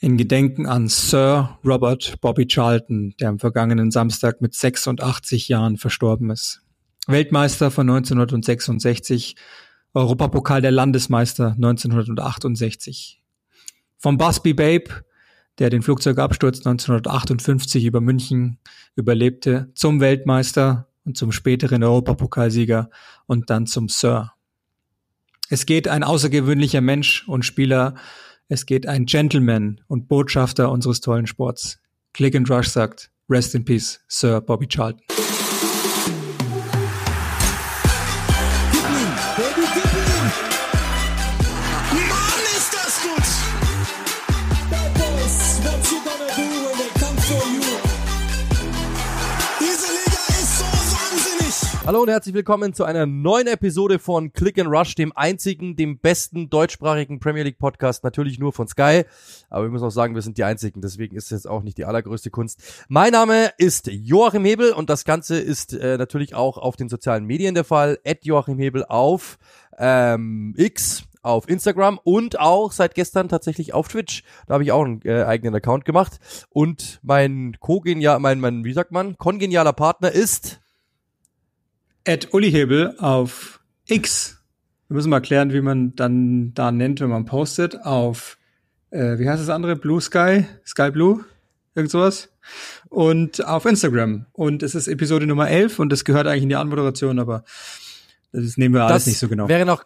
in Gedenken an Sir Robert Bobby Charlton, der am vergangenen Samstag mit 86 Jahren verstorben ist. Weltmeister von 1966, Europapokal der Landesmeister 1968. Vom Busby Babe, der den Flugzeugabsturz 1958 über München überlebte, zum Weltmeister und zum späteren Europapokalsieger und dann zum Sir. Es geht ein außergewöhnlicher Mensch und Spieler es geht ein Gentleman und Botschafter unseres tollen Sports. Click and Rush sagt, Rest in Peace, Sir Bobby Charlton. Hallo und herzlich willkommen zu einer neuen Episode von Click and Rush, dem einzigen, dem besten deutschsprachigen Premier League Podcast, natürlich nur von Sky. Aber wir müssen auch sagen, wir sind die einzigen, deswegen ist es jetzt auch nicht die allergrößte Kunst. Mein Name ist Joachim Hebel und das Ganze ist äh, natürlich auch auf den sozialen Medien der Fall. At Joachim Hebel auf ähm, X, auf Instagram und auch seit gestern tatsächlich auf Twitch. Da habe ich auch einen äh, eigenen Account gemacht. Und mein co-genial, mein, mein, wie sagt man, kongenialer Partner ist at Uli Hebel auf X. Wir müssen mal klären, wie man dann da nennt, wenn man postet. Auf, äh, wie heißt das andere? Blue Sky? Sky Blue? Irgend sowas. Und auf Instagram. Und es ist Episode Nummer 11 und das gehört eigentlich in die Anmoderation, aber das nehmen wir alles das nicht so genau. Wäre noch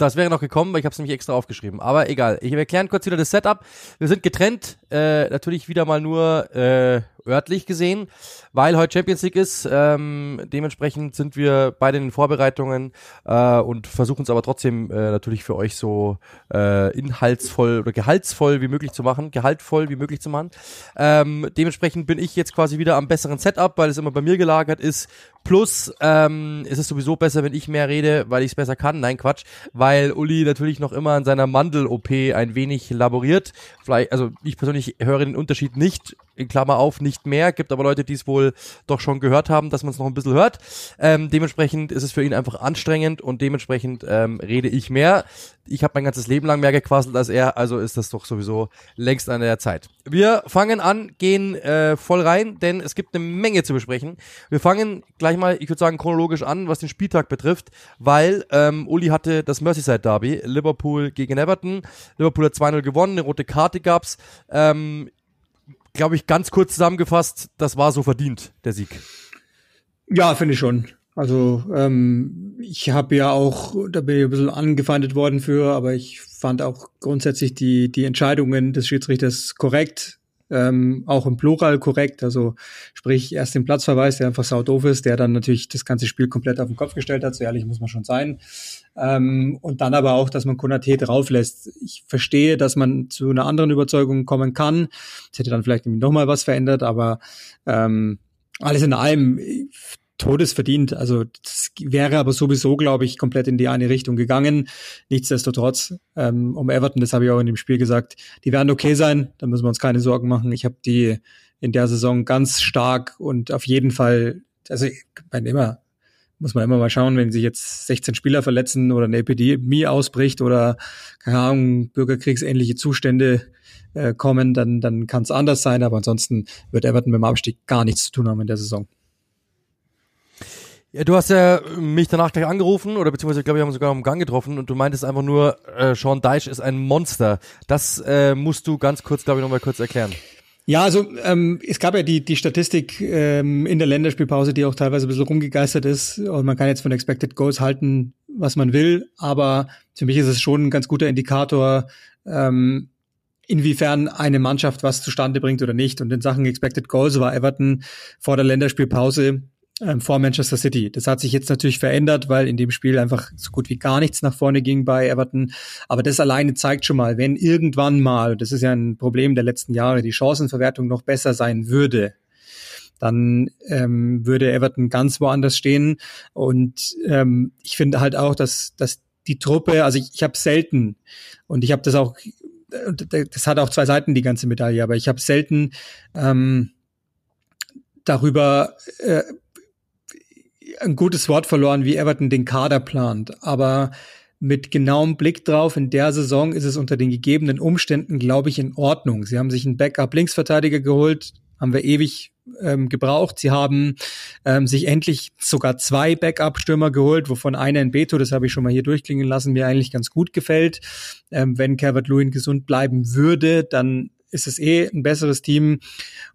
das wäre noch gekommen, weil ich habe es nämlich extra aufgeschrieben. Aber egal. Ich erkläre kurz wieder das Setup. Wir sind getrennt, äh, natürlich wieder mal nur äh, örtlich gesehen, weil heute Champions League ist. Ähm, dementsprechend sind wir beide in den Vorbereitungen äh, und versuchen es aber trotzdem äh, natürlich für euch so äh, inhaltsvoll oder gehaltsvoll wie möglich zu machen, gehaltvoll wie möglich zu machen. Ähm, dementsprechend bin ich jetzt quasi wieder am besseren Setup, weil es immer bei mir gelagert ist. Plus ähm, ist es sowieso besser, wenn ich mehr rede, weil ich es besser kann. Nein, Quatsch, weil Uli natürlich noch immer an seiner Mandel-OP ein wenig laboriert. Vielleicht, also ich persönlich höre den Unterschied nicht, in Klammer auf, nicht mehr. Gibt aber Leute, die es wohl doch schon gehört haben, dass man es noch ein bisschen hört. Ähm, dementsprechend ist es für ihn einfach anstrengend und dementsprechend ähm, rede ich mehr. Ich habe mein ganzes Leben lang mehr gequasselt als er, also ist das doch sowieso längst an der Zeit. Wir fangen an, gehen äh, voll rein, denn es gibt eine Menge zu besprechen. Wir fangen gleich mal, ich würde sagen, chronologisch an, was den Spieltag betrifft, weil ähm, Uli hatte das Merseyside Derby, Liverpool gegen Everton. Liverpool hat 2-0 gewonnen, eine rote Karte gab's. Ähm, glaube ich, ganz kurz zusammengefasst, das war so verdient, der Sieg. Ja, finde ich schon. Also ähm, ich habe ja auch, da bin ich ein bisschen angefeindet worden für, aber ich fand auch grundsätzlich die, die Entscheidungen des Schiedsrichters korrekt ähm, auch im Plural korrekt. Also sprich erst den Platzverweis, der einfach sau doof ist, der dann natürlich das ganze Spiel komplett auf den Kopf gestellt hat. So ehrlich muss man schon sein. Ähm, und dann aber auch, dass man Konate drauflässt. Ich verstehe, dass man zu einer anderen Überzeugung kommen kann. Das hätte dann vielleicht noch mal was verändert, aber ähm, alles in allem todesverdient. Also das wäre aber sowieso, glaube ich, komplett in die eine Richtung gegangen. Nichtsdestotrotz, ähm, um Everton, das habe ich auch in dem Spiel gesagt, die werden okay sein, da müssen wir uns keine Sorgen machen. Ich habe die in der Saison ganz stark und auf jeden Fall, also wenn immer, muss man immer mal schauen, wenn sich jetzt 16 Spieler verletzen oder eine Epidemie ausbricht oder, keine Ahnung, bürgerkriegsähnliche Zustände äh, kommen, dann, dann kann es anders sein, aber ansonsten wird Everton mit dem Abstieg gar nichts zu tun haben in der Saison. Ja, du hast ja mich danach gleich angerufen oder beziehungsweise, glaube ich, haben uns sogar am Gang getroffen und du meintest einfach nur, äh, Sean Deich ist ein Monster. Das äh, musst du ganz kurz, glaube ich, nochmal kurz erklären. Ja, also ähm, es gab ja die, die Statistik ähm, in der Länderspielpause, die auch teilweise ein bisschen rumgegeistert ist. Und man kann jetzt von Expected Goals halten, was man will, aber für mich ist es schon ein ganz guter Indikator, ähm, inwiefern eine Mannschaft was zustande bringt oder nicht. Und in Sachen Expected Goals war Everton vor der Länderspielpause ähm, vor Manchester City. Das hat sich jetzt natürlich verändert, weil in dem Spiel einfach so gut wie gar nichts nach vorne ging bei Everton. Aber das alleine zeigt schon mal, wenn irgendwann mal, das ist ja ein Problem der letzten Jahre, die Chancenverwertung noch besser sein würde, dann ähm, würde Everton ganz woanders stehen. Und ähm, ich finde halt auch, dass, dass die Truppe, also ich, ich habe selten, und ich habe das auch, das hat auch zwei Seiten, die ganze Medaille, aber ich habe selten ähm, darüber äh, ein gutes Wort verloren, wie Everton den Kader plant. Aber mit genauem Blick drauf, in der Saison ist es unter den gegebenen Umständen, glaube ich, in Ordnung. Sie haben sich einen Backup-Linksverteidiger geholt, haben wir ewig ähm, gebraucht. Sie haben ähm, sich endlich sogar zwei Backup-Stürmer geholt, wovon einer in Beto, das habe ich schon mal hier durchklingen lassen, mir eigentlich ganz gut gefällt. Ähm, wenn Calvert-Lewin gesund bleiben würde, dann ist es eh ein besseres Team.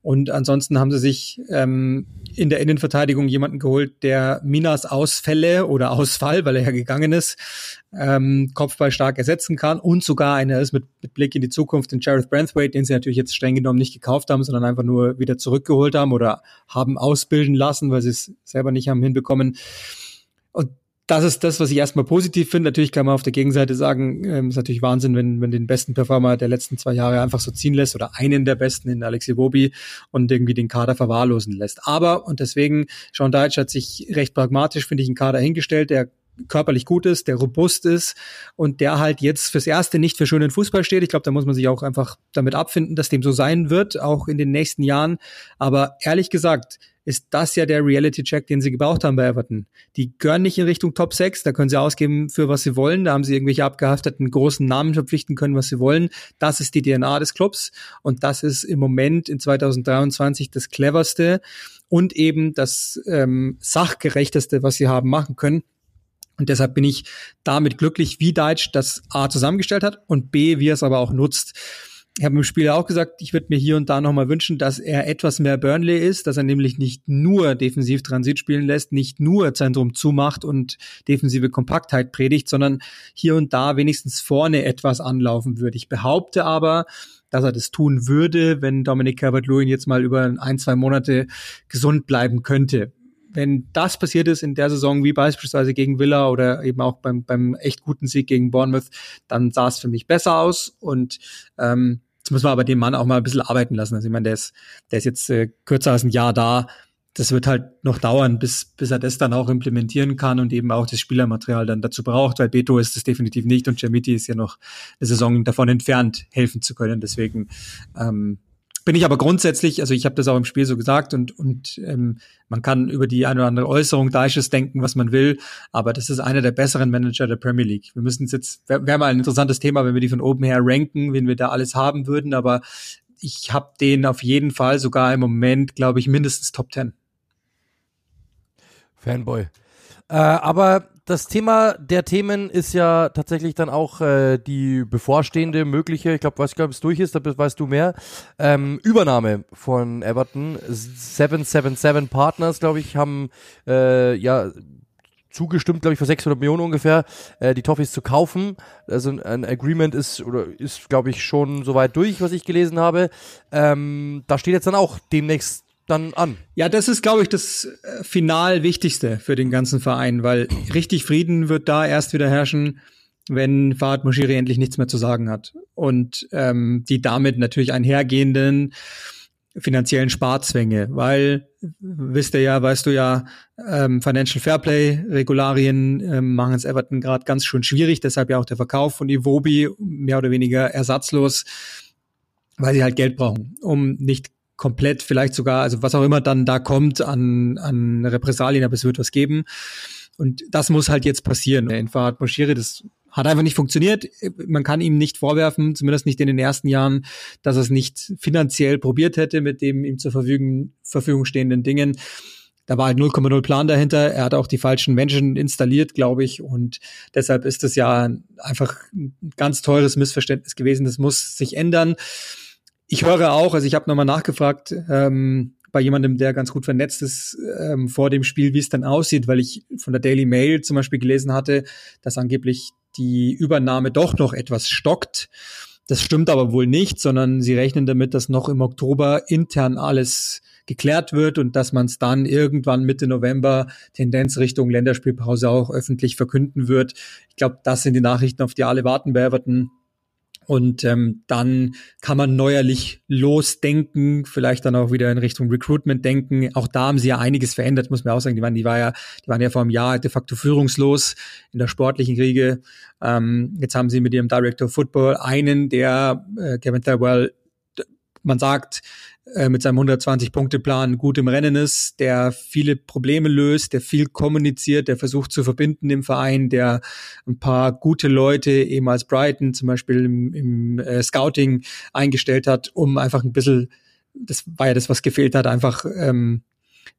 Und ansonsten haben sie sich ähm, in der Innenverteidigung jemanden geholt, der Minas Ausfälle oder Ausfall, weil er ja gegangen ist, ähm, Kopfball stark ersetzen kann und sogar einer ist mit, mit Blick in die Zukunft, den Jareth Branthwaite, den sie natürlich jetzt streng genommen nicht gekauft haben, sondern einfach nur wieder zurückgeholt haben oder haben ausbilden lassen, weil sie es selber nicht haben hinbekommen. Und das ist das, was ich erstmal positiv finde. Natürlich kann man auf der Gegenseite sagen, ähm, ist natürlich Wahnsinn, wenn man den besten Performer der letzten zwei Jahre einfach so ziehen lässt oder einen der besten in Alexi Bobi und irgendwie den Kader verwahrlosen lässt. Aber, und deswegen, Sean Deitch hat sich recht pragmatisch, finde ich, einen Kader hingestellt, der körperlich gut ist, der robust ist und der halt jetzt fürs Erste nicht für schönen Fußball steht. Ich glaube, da muss man sich auch einfach damit abfinden, dass dem so sein wird, auch in den nächsten Jahren. Aber ehrlich gesagt, ist das ja der Reality-Check, den sie gebraucht haben bei Everton. Die gehören nicht in Richtung Top 6, da können sie ausgeben für was sie wollen, da haben sie irgendwelche abgehafteten großen Namen verpflichten können, was sie wollen. Das ist die DNA des Clubs und das ist im Moment in 2023 das cleverste und eben das ähm, sachgerechteste, was sie haben machen können. Und deshalb bin ich damit glücklich, wie Deutsch das A zusammengestellt hat und B, wie er es aber auch nutzt. Ich habe im Spiel auch gesagt, ich würde mir hier und da nochmal wünschen, dass er etwas mehr Burnley ist, dass er nämlich nicht nur defensiv Transit spielen lässt, nicht nur Zentrum zumacht und defensive Kompaktheit predigt, sondern hier und da wenigstens vorne etwas anlaufen würde. Ich behaupte aber, dass er das tun würde, wenn Dominic Calvert-Lewin jetzt mal über ein, zwei Monate gesund bleiben könnte wenn das passiert ist in der Saison, wie beispielsweise gegen Villa oder eben auch beim, beim echt guten Sieg gegen Bournemouth, dann sah es für mich besser aus. Und ähm, jetzt muss man aber den Mann auch mal ein bisschen arbeiten lassen. Also ich meine, der ist, der ist jetzt äh, kürzer als ein Jahr da. Das wird halt noch dauern, bis, bis er das dann auch implementieren kann und eben auch das Spielermaterial dann dazu braucht, weil Beto ist es definitiv nicht und Jamiti ist ja noch eine Saison davon entfernt, helfen zu können. Deswegen ähm, bin ich aber grundsätzlich, also ich habe das auch im Spiel so gesagt und, und ähm, man kann über die eine oder andere Äußerung Deiches denken, was man will, aber das ist einer der besseren Manager der Premier League. Wir müssen jetzt, wäre wär mal ein interessantes Thema, wenn wir die von oben her ranken, wen wir da alles haben würden, aber ich habe den auf jeden Fall sogar im Moment, glaube ich, mindestens Top 10. Fanboy. Äh, aber das Thema der Themen ist ja tatsächlich dann auch äh, die bevorstehende mögliche, ich glaube, weiß nicht, ob es durch ist, da weißt du mehr, ähm, Übernahme von Everton. 777 Partners, glaube ich, haben äh, ja zugestimmt, glaube ich, für 600 Millionen ungefähr, äh, die Toffees zu kaufen. Also ein Agreement ist oder ist, glaube ich, schon soweit durch, was ich gelesen habe. Ähm, da steht jetzt dann auch demnächst dann an. Ja, das ist, glaube ich, das äh, final Wichtigste für den ganzen Verein, weil richtig Frieden wird da erst wieder herrschen, wenn Fahad Moshiri endlich nichts mehr zu sagen hat. Und ähm, die damit natürlich einhergehenden finanziellen Sparzwänge, weil, wisst ihr ja, weißt du ja, ähm, Financial Fairplay Regularien ähm, machen es Everton gerade ganz schön schwierig, deshalb ja auch der Verkauf von Iwobi mehr oder weniger ersatzlos, weil sie halt Geld brauchen, um nicht komplett vielleicht sogar, also was auch immer dann da kommt an, an Repressalien, aber es wird was geben. Und das muss halt jetzt passieren. In Fahad Moshiri, das hat einfach nicht funktioniert. Man kann ihm nicht vorwerfen, zumindest nicht in den ersten Jahren, dass er es nicht finanziell probiert hätte mit dem ihm zur Verfügung, Verfügung stehenden Dingen. Da war halt 0,0 Plan dahinter. Er hat auch die falschen Menschen installiert, glaube ich. Und deshalb ist das ja einfach ein ganz teures Missverständnis gewesen. Das muss sich ändern ich höre auch, also ich habe nochmal nachgefragt ähm, bei jemandem, der ganz gut vernetzt ist, ähm, vor dem Spiel, wie es dann aussieht, weil ich von der Daily Mail zum Beispiel gelesen hatte, dass angeblich die Übernahme doch noch etwas stockt. Das stimmt aber wohl nicht, sondern sie rechnen damit, dass noch im Oktober intern alles geklärt wird und dass man es dann irgendwann Mitte November Tendenz Richtung Länderspielpause auch öffentlich verkünden wird. Ich glaube, das sind die Nachrichten, auf die alle warten bei Everton. Und ähm, dann kann man neuerlich losdenken, vielleicht dann auch wieder in Richtung Recruitment denken. Auch da haben sie ja einiges verändert, muss man auch sagen. Die waren, die war ja, die waren ja vor einem Jahr de facto führungslos in der sportlichen Kriege. Ähm, jetzt haben sie mit ihrem Director of Football einen, der äh, Kevin Thirlwell man sagt, äh, mit seinem 120-Punkte-Plan gut im Rennen ist, der viele Probleme löst, der viel kommuniziert, der versucht zu verbinden im Verein, der ein paar gute Leute eben als Brighton zum Beispiel im, im äh, Scouting eingestellt hat, um einfach ein bisschen, das war ja das, was gefehlt hat, einfach ähm,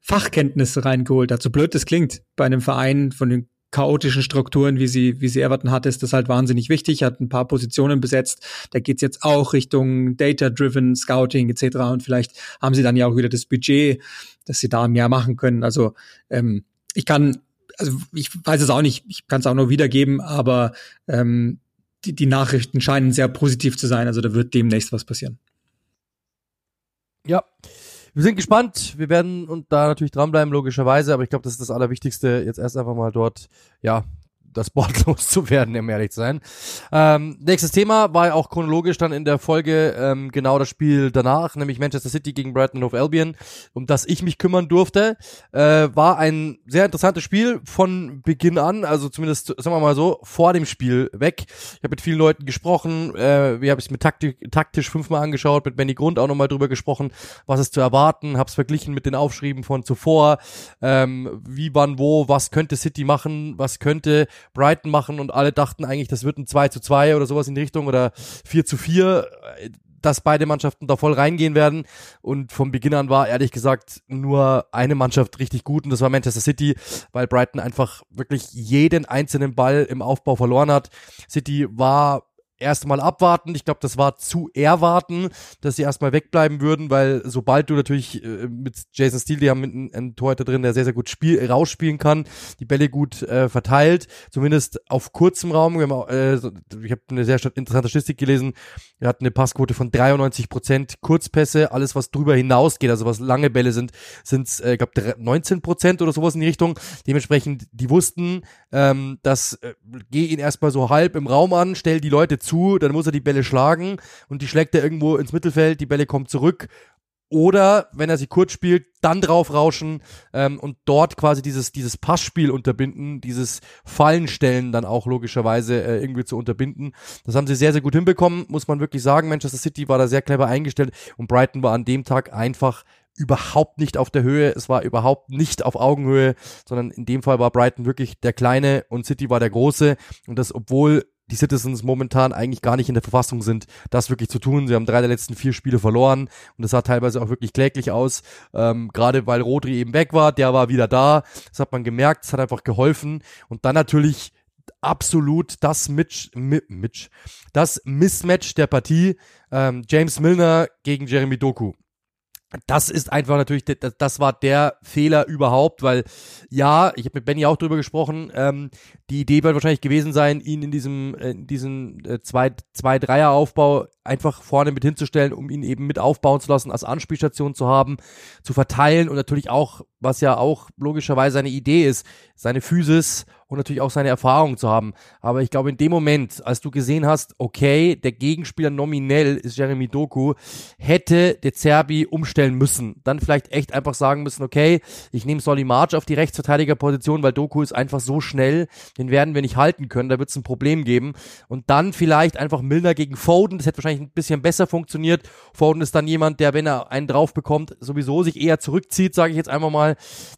Fachkenntnisse reingeholt hat. So blöd das klingt bei einem Verein von den chaotischen Strukturen, wie sie, wie sie Everton hat, ist das halt wahnsinnig wichtig, hat ein paar Positionen besetzt. Da geht's jetzt auch Richtung Data-Driven Scouting etc. Und vielleicht haben sie dann ja auch wieder das Budget, dass sie da mehr machen können. Also ähm, ich kann, also ich weiß es auch nicht, ich kann es auch nur wiedergeben, aber ähm, die, die Nachrichten scheinen sehr positiv zu sein. Also da wird demnächst was passieren. Ja. Wir sind gespannt. Wir werden und da natürlich dranbleiben, logischerweise. Aber ich glaube, das ist das Allerwichtigste. Jetzt erst einfach mal dort, ja, das Board loszuwerden, um ehrlich zu sein. Ähm, nächstes Thema war ja auch chronologisch dann in der Folge ähm, genau das Spiel danach, nämlich Manchester City gegen Brighton of Albion, um das ich mich kümmern durfte. Äh, war ein sehr interessantes Spiel von Beginn an, also zumindest, sagen wir mal so, vor dem Spiel weg. Ich habe mit vielen Leuten gesprochen, äh, wir haben es mit taktisch, taktisch fünfmal angeschaut, mit Benny Grund auch nochmal drüber gesprochen, was ist zu erwarten, hab's verglichen mit den Aufschrieben von zuvor, ähm, wie, wann, wo, was könnte City machen, was könnte Brighton machen und alle dachten eigentlich, das wird ein 2 zu 2 oder sowas in die Richtung oder 4 zu 4, dass beide Mannschaften da voll reingehen werden. Und vom Beginn an war ehrlich gesagt nur eine Mannschaft richtig gut und das war Manchester City, weil Brighton einfach wirklich jeden einzelnen Ball im Aufbau verloren hat. City war erstmal abwarten. Ich glaube, das war zu erwarten, dass sie erstmal wegbleiben würden, weil sobald du natürlich äh, mit Jason Steele, die haben einen, einen Torhüter drin, der sehr, sehr gut spiel, rausspielen kann, die Bälle gut äh, verteilt, zumindest auf kurzem Raum. Auch, äh, ich habe eine sehr interessante Statistik gelesen. Wir hatten eine Passquote von 93 Prozent Kurzpässe. Alles, was drüber hinausgeht, also was lange Bälle sind, sind äh, ich glaube 19 Prozent oder sowas in die Richtung. Dementsprechend, die wussten, ähm, dass äh, geh ihn erstmal so halb im Raum an, stell die Leute zu, dann muss er die Bälle schlagen und die schlägt er irgendwo ins Mittelfeld, die Bälle kommen zurück. Oder wenn er sie kurz spielt, dann drauf rauschen ähm, und dort quasi dieses, dieses Passspiel unterbinden, dieses Fallenstellen dann auch logischerweise äh, irgendwie zu unterbinden. Das haben sie sehr, sehr gut hinbekommen, muss man wirklich sagen. Manchester City war da sehr clever eingestellt und Brighton war an dem Tag einfach überhaupt nicht auf der Höhe, es war überhaupt nicht auf Augenhöhe, sondern in dem Fall war Brighton wirklich der Kleine und City war der Große und das, obwohl die Citizens momentan eigentlich gar nicht in der Verfassung sind, das wirklich zu tun. Sie haben drei der letzten vier Spiele verloren und das sah teilweise auch wirklich kläglich aus, ähm, gerade weil Rodri eben weg war, der war wieder da, das hat man gemerkt, es hat einfach geholfen. Und dann natürlich absolut das Mitch, Mitch, das Mismatch der Partie, ähm, James Milner gegen Jeremy Doku das ist einfach natürlich, das war der Fehler überhaupt, weil ja, ich habe mit Benny auch drüber gesprochen, ähm, die Idee wird wahrscheinlich gewesen sein, ihn in diesem, äh, in diesem äh, zwei, zwei Dreier Aufbau einfach vorne mit hinzustellen, um ihn eben mit aufbauen zu lassen, als Anspielstation zu haben, zu verteilen und natürlich auch, was ja auch logischerweise seine Idee ist, seine Physis und natürlich auch seine Erfahrung zu haben. Aber ich glaube, in dem Moment, als du gesehen hast, okay, der Gegenspieler nominell ist Jeremy Doku, hätte der Zerbi umstellen müssen. Dann vielleicht echt einfach sagen müssen, okay, ich nehme Solly March auf die Rechtsverteidigerposition, weil Doku ist einfach so schnell, den werden wir nicht halten können, da wird es ein Problem geben. Und dann vielleicht einfach Milner gegen Foden, das hätte wahrscheinlich ein bisschen besser funktioniert. Foden ist dann jemand, der, wenn er einen drauf bekommt, sowieso sich eher zurückzieht, sage ich jetzt einfach mal.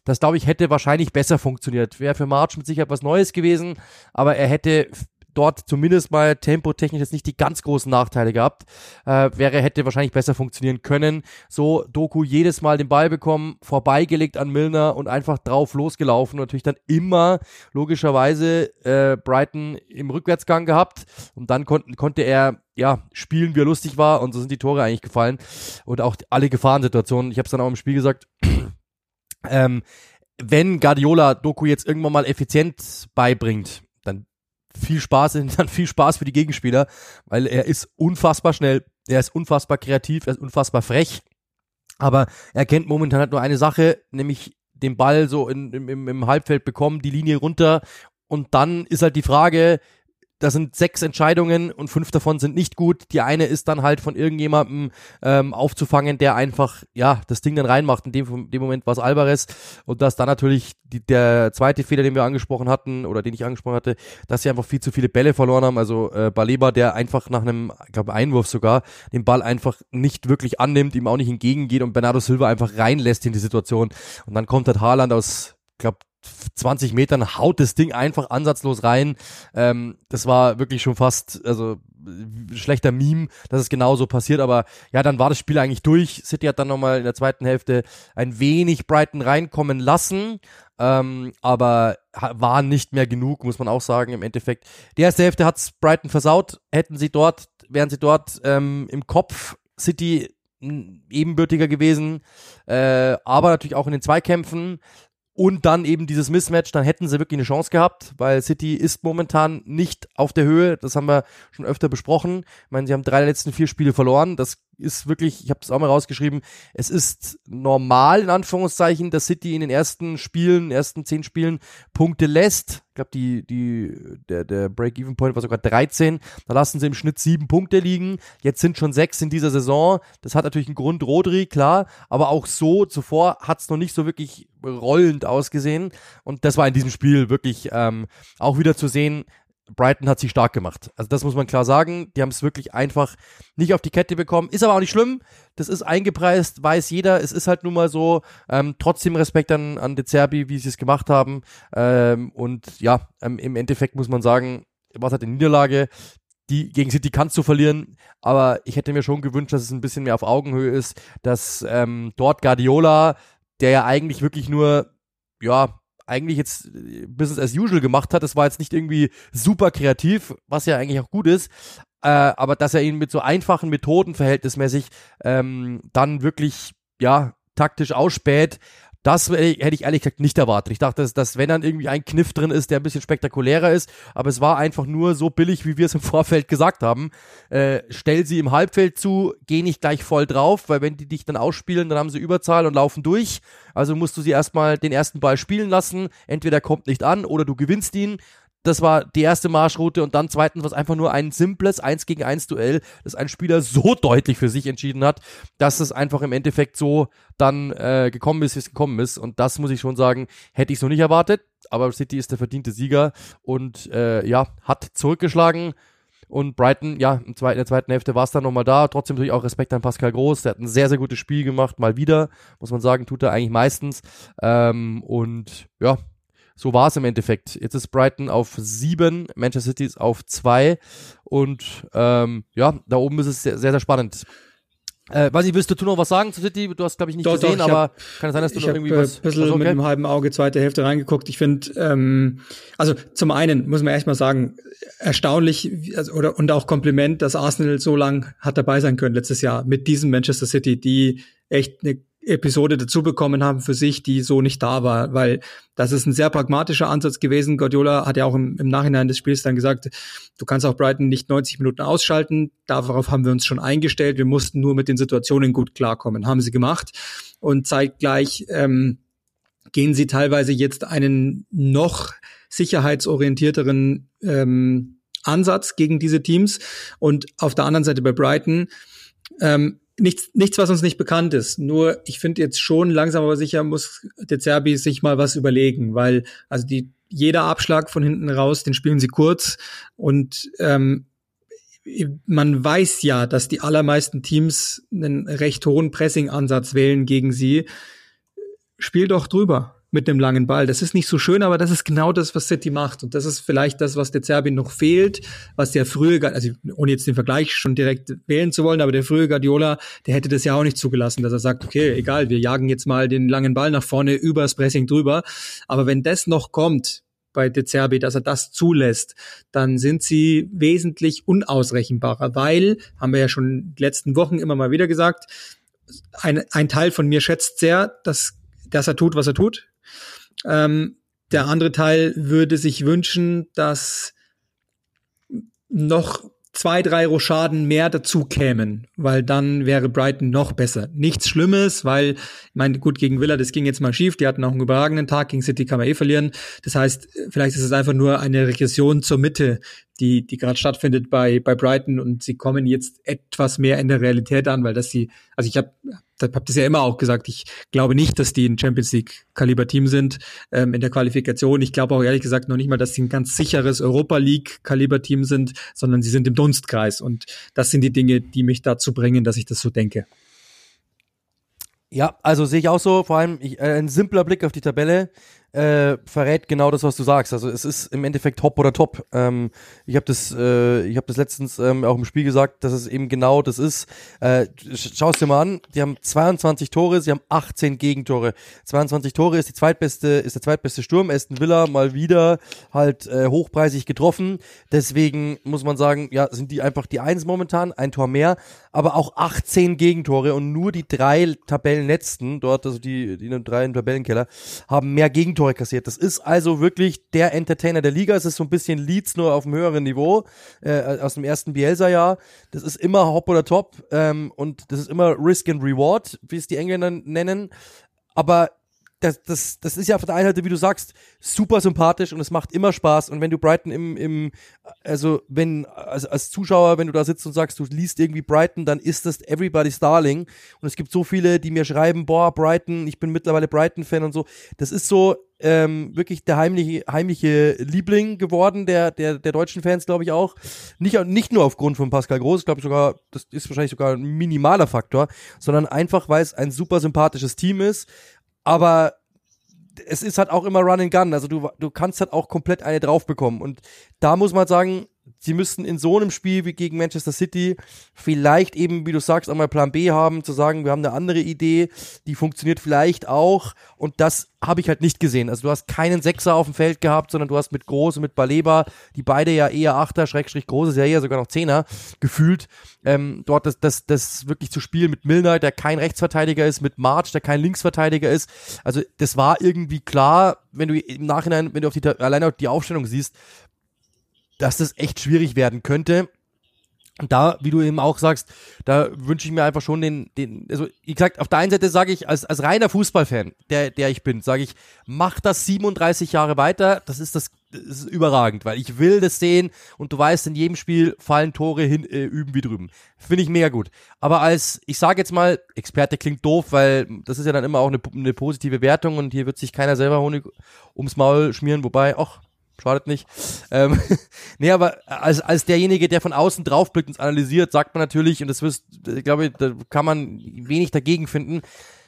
Das, glaube ich, hätte wahrscheinlich besser funktioniert. Wäre für March mit Sicherheit was was Neues gewesen, aber er hätte dort zumindest mal tempotechnisch jetzt nicht die ganz großen Nachteile gehabt. Äh, wäre, hätte wahrscheinlich besser funktionieren können. So Doku jedes Mal den Ball bekommen, vorbeigelegt an Milner und einfach drauf losgelaufen. Und natürlich dann immer logischerweise äh, Brighton im Rückwärtsgang gehabt. Und dann konnten, konnte er ja, spielen, wie er lustig war. Und so sind die Tore eigentlich gefallen. Und auch alle Gefahrensituationen. Ich habe es dann auch im Spiel gesagt. Ähm, wenn Guardiola Doku jetzt irgendwann mal effizient beibringt, dann viel Spaß, dann viel Spaß für die Gegenspieler, weil er ist unfassbar schnell, er ist unfassbar kreativ, er ist unfassbar frech, aber er kennt momentan halt nur eine Sache, nämlich den Ball so in, im, im Halbfeld bekommen, die Linie runter. Und dann ist halt die Frage, da sind sechs Entscheidungen und fünf davon sind nicht gut. Die eine ist dann halt von irgendjemandem ähm, aufzufangen, der einfach, ja, das Ding dann reinmacht. In dem, dem Moment war es Alvarez. Und dass dann natürlich die, der zweite Fehler, den wir angesprochen hatten, oder den ich angesprochen hatte, dass sie einfach viel zu viele Bälle verloren haben. Also äh, Baleba, der einfach nach einem, ich glaube, Einwurf sogar, den Ball einfach nicht wirklich annimmt, ihm auch nicht entgegengeht und Bernardo Silva einfach reinlässt in die Situation. Und dann kommt halt Haaland aus, glaube 20 Metern haut das Ding einfach ansatzlos rein. Ähm, das war wirklich schon fast, also schlechter Meme, dass es genauso passiert, aber ja, dann war das Spiel eigentlich durch. City hat dann nochmal in der zweiten Hälfte ein wenig Brighton reinkommen lassen, ähm, aber war nicht mehr genug, muss man auch sagen, im Endeffekt. Die erste Hälfte hat's Brighton versaut, hätten sie dort, wären sie dort ähm, im Kopf City ebenbürtiger gewesen, äh, aber natürlich auch in den Zweikämpfen und dann eben dieses Mismatch, dann hätten sie wirklich eine Chance gehabt, weil City ist momentan nicht auf der Höhe. Das haben wir schon öfter besprochen. Ich meine, sie haben drei der letzten vier Spiele verloren. Das ist wirklich, ich habe das auch mal rausgeschrieben, es ist normal in Anführungszeichen, dass City in den ersten Spielen, ersten zehn Spielen Punkte lässt. Ich glaube, die, die, der, der Break-Even-Point war sogar 13. Da lassen sie im Schnitt sieben Punkte liegen. Jetzt sind schon sechs in dieser Saison. Das hat natürlich einen Grund, Rodri, klar. Aber auch so zuvor hat es noch nicht so wirklich rollend ausgesehen. Und das war in diesem Spiel wirklich ähm, auch wieder zu sehen, Brighton hat sich stark gemacht. Also das muss man klar sagen. Die haben es wirklich einfach nicht auf die Kette bekommen. Ist aber auch nicht schlimm. Das ist eingepreist, weiß jeder. Es ist halt nun mal so. Ähm, trotzdem Respekt an, an De Zerbi, wie sie es gemacht haben. Ähm, und ja, ähm, im Endeffekt muss man sagen, was hat die Niederlage? Die gegen City kannst du verlieren, aber ich hätte mir schon gewünscht, dass es ein bisschen mehr auf Augenhöhe ist, dass ähm, dort Guardiola, der ja eigentlich wirklich nur ja, eigentlich jetzt äh, Business as usual gemacht hat. Das war jetzt nicht irgendwie super kreativ, was ja eigentlich auch gut ist. Äh, aber dass er ihn mit so einfachen Methoden verhältnismäßig ähm, dann wirklich, ja, taktisch ausspäht, das hätte ich ehrlich gesagt nicht erwartet. Ich dachte, dass, dass wenn dann irgendwie ein Kniff drin ist, der ein bisschen spektakulärer ist, aber es war einfach nur so billig, wie wir es im Vorfeld gesagt haben. Äh, stell sie im Halbfeld zu, geh nicht gleich voll drauf, weil wenn die dich dann ausspielen, dann haben sie Überzahl und laufen durch. Also musst du sie erstmal den ersten Ball spielen lassen. Entweder kommt nicht an oder du gewinnst ihn. Das war die erste Marschroute und dann zweitens was einfach nur ein simples 1 gegen 1 Duell, das ein Spieler so deutlich für sich entschieden hat, dass es einfach im Endeffekt so dann äh, gekommen ist, wie es gekommen ist. Und das muss ich schon sagen, hätte ich so nicht erwartet. Aber City ist der verdiente Sieger und äh, ja, hat zurückgeschlagen. Und Brighton, ja, in der zweiten Hälfte war es dann nochmal da. Trotzdem natürlich auch Respekt an Pascal Groß. Der hat ein sehr, sehr gutes Spiel gemacht, mal wieder. Muss man sagen, tut er eigentlich meistens. Ähm, und ja, so war es im Endeffekt. Jetzt ist Brighton auf sieben, Manchester City ist auf zwei und ähm, ja, da oben ist es sehr, sehr, sehr spannend. Äh, weiß ich, willst du noch was sagen zu City? Du hast, glaube ich, nicht doch, gesehen, doch, aber hab, kann es sein, dass du noch irgendwie was... Ich ein bisschen okay? mit einem halben Auge zweite Hälfte reingeguckt. Ich finde, ähm, also zum einen muss man echt mal sagen, erstaunlich also, oder und auch Kompliment, dass Arsenal so lang hat dabei sein können letztes Jahr mit diesem Manchester City, die echt eine Episode dazu bekommen haben für sich, die so nicht da war, weil das ist ein sehr pragmatischer Ansatz gewesen. Guardiola hat ja auch im, im Nachhinein des Spiels dann gesagt, du kannst auch Brighton nicht 90 Minuten ausschalten. Darauf haben wir uns schon eingestellt. Wir mussten nur mit den Situationen gut klarkommen. Haben sie gemacht. Und zeitgleich ähm, gehen sie teilweise jetzt einen noch sicherheitsorientierteren ähm, Ansatz gegen diese Teams. Und auf der anderen Seite bei Brighton ähm, nichts, nichts, was uns nicht bekannt ist. Nur ich finde jetzt schon langsam aber sicher muss der Zerbi sich mal was überlegen, weil also die jeder Abschlag von hinten raus, den spielen sie kurz und ähm, man weiß ja, dass die allermeisten Teams einen recht hohen Pressing-Ansatz wählen gegen sie. Spiel doch drüber mit einem langen Ball. Das ist nicht so schön, aber das ist genau das, was City macht. Und das ist vielleicht das, was der Serbien noch fehlt, was der frühe, also ohne jetzt den Vergleich schon direkt wählen zu wollen, aber der frühe Guardiola, der hätte das ja auch nicht zugelassen, dass er sagt, okay, egal, wir jagen jetzt mal den langen Ball nach vorne übers Pressing drüber. Aber wenn das noch kommt, bei De Zerbi, dass er das zulässt, dann sind sie wesentlich unausrechenbarer, weil, haben wir ja schon die letzten Wochen immer mal wieder gesagt, ein, ein Teil von mir schätzt sehr, dass, dass er tut, was er tut. Ähm, der andere Teil würde sich wünschen, dass noch zwei, drei Rochaden mehr dazu kämen, weil dann wäre Brighton noch besser. Nichts Schlimmes, weil, ich meine, gut, gegen Villa, das ging jetzt mal schief, die hatten auch einen überragenden Tag, gegen City kann man eh verlieren. Das heißt, vielleicht ist es einfach nur eine Regression zur Mitte, die, die gerade stattfindet bei, bei Brighton und sie kommen jetzt etwas mehr in der Realität an, weil das sie, also ich habe hab das ja immer auch gesagt, ich glaube nicht, dass die ein Champions League Kaliber Team sind ähm, in der Qualifikation. Ich glaube auch ehrlich gesagt noch nicht mal, dass sie ein ganz sicheres Europa League Kaliber Team sind, sondern sie sind im Dunstkreis und das sind die Dinge, die mich dazu bringen, dass ich das so denke. Ja, also sehe ich auch so, vor allem ich, äh, ein simpler Blick auf die Tabelle äh, verrät genau das, was du sagst. Also es ist im Endeffekt Top oder Top. Ähm, ich habe das, äh, ich habe das letztens ähm, auch im Spiel gesagt, dass es eben genau das ist. Äh, Schau es dir mal an. Die haben 22 Tore, sie haben 18 Gegentore. 22 Tore ist die zweitbeste, ist der zweitbeste Sturm. Aston Villa mal wieder halt äh, hochpreisig getroffen. Deswegen muss man sagen, ja, sind die einfach die Eins momentan, ein Tor mehr, aber auch 18 Gegentore und nur die drei Tabellenletzten dort, also die, die drei im Tabellenkeller, haben mehr Gegentore Gegentore kassiert. Das ist also wirklich der Entertainer der Liga. Es ist so ein bisschen Leeds nur auf einem höheren Niveau äh, aus dem ersten Bielsa-Jahr. Das ist immer Hop oder Top ähm, und das ist immer Risk and Reward, wie es die Engländer nennen. Aber das, das, das ist ja auf der einen Seite, wie du sagst, super sympathisch und es macht immer Spaß. Und wenn du Brighton im, im also wenn, als, als Zuschauer, wenn du da sitzt und sagst, du liest irgendwie Brighton, dann ist das everybody's darling. Und es gibt so viele, die mir schreiben, boah, Brighton, ich bin mittlerweile Brighton-Fan und so. Das ist so ähm, wirklich der heimliche, heimliche Liebling geworden, der, der, der deutschen Fans, glaube ich auch. Nicht, nicht nur aufgrund von Pascal Groß, glaube ich sogar, das ist wahrscheinlich sogar ein minimaler Faktor, sondern einfach, weil es ein super sympathisches Team ist aber es ist halt auch immer Run and Gun. Also du, du kannst halt auch komplett eine drauf bekommen. Und da muss man sagen, sie müssten in so einem Spiel wie gegen Manchester City vielleicht eben, wie du sagst, einmal Plan B haben, zu sagen, wir haben eine andere Idee, die funktioniert vielleicht auch. Und das habe ich halt nicht gesehen. Also du hast keinen Sechser auf dem Feld gehabt, sondern du hast mit Groß und mit Baleba, die beide ja eher Achter, Schrägstrich Groß ist ja eher sogar noch Zehner gefühlt, ähm, dort das, das, das wirklich zu spielen mit Milner, der kein Rechtsverteidiger ist, mit March, der kein Linksverteidiger ist. Also das war irgendwie klar, wenn du im Nachhinein, wenn du auf die, alleine auf die Aufstellung siehst, dass das echt schwierig werden könnte. Und da, wie du eben auch sagst, da wünsche ich mir einfach schon den, den, also wie gesagt, auf der einen Seite sage ich, als, als reiner Fußballfan, der, der ich bin, sage ich, mach das 37 Jahre weiter, das ist das, das ist überragend, weil ich will das sehen und du weißt, in jedem Spiel fallen Tore hin, äh, üben wie drüben. Finde ich mega gut. Aber als, ich sage jetzt mal, Experte klingt doof, weil das ist ja dann immer auch eine, eine positive Wertung und hier wird sich keiner selber Honig ums Maul schmieren, wobei, ach, schadet nicht. Ähm, nee, aber als, als derjenige, der von außen draufblickt und analysiert, sagt man natürlich, und das wirst, ich glaube, da kann man wenig dagegen finden,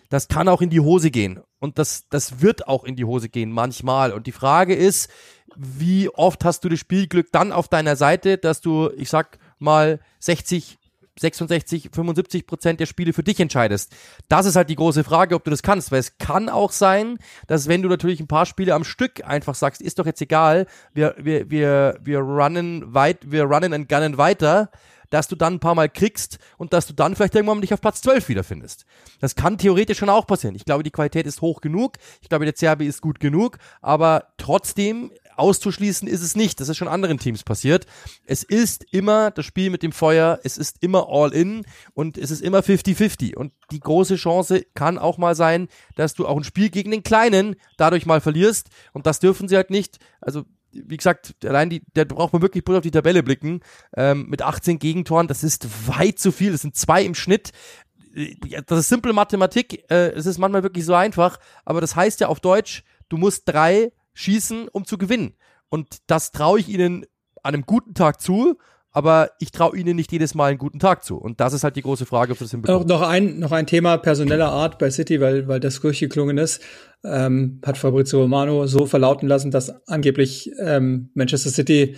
das kann auch in die Hose gehen. Und das, das wird auch in die Hose gehen, manchmal. Und die Frage ist, wie oft hast du das Spielglück dann auf deiner Seite, dass du, ich sag mal, 60, 66, 75 Prozent der Spiele für dich entscheidest. Das ist halt die große Frage, ob du das kannst, weil es kann auch sein, dass wenn du natürlich ein paar Spiele am Stück einfach sagst, ist doch jetzt egal, wir, wir, wir, wir runnen weit, wir runnen and gunnen weiter, dass du dann ein paar Mal kriegst und dass du dann vielleicht irgendwann dich auf Platz 12 wiederfindest. Das kann theoretisch schon auch passieren. Ich glaube, die Qualität ist hoch genug. Ich glaube, der CRB ist gut genug. Aber trotzdem auszuschließen ist es nicht. Das ist schon anderen Teams passiert. Es ist immer das Spiel mit dem Feuer, es ist immer all in und es ist immer 50-50. Und die große Chance kann auch mal sein, dass du auch ein Spiel gegen den Kleinen dadurch mal verlierst. Und das dürfen sie halt nicht. Also wie gesagt, allein die, da braucht man wirklich bloß auf die Tabelle blicken. Ähm, mit 18 Gegentoren, das ist weit zu viel. Das sind zwei im Schnitt. Das ist simple Mathematik. Äh, es ist manchmal wirklich so einfach. Aber das heißt ja auf Deutsch, du musst drei schießen, um zu gewinnen. Und das traue ich ihnen an einem guten Tag zu, aber ich traue ihnen nicht jedes Mal einen guten Tag zu. Und das ist halt die große Frage für das Hinbekommen. Noch ein, noch ein Thema personeller Art bei City, weil, weil das durchgeklungen ist, ähm, hat Fabrizio Romano so verlauten lassen, dass angeblich ähm, Manchester City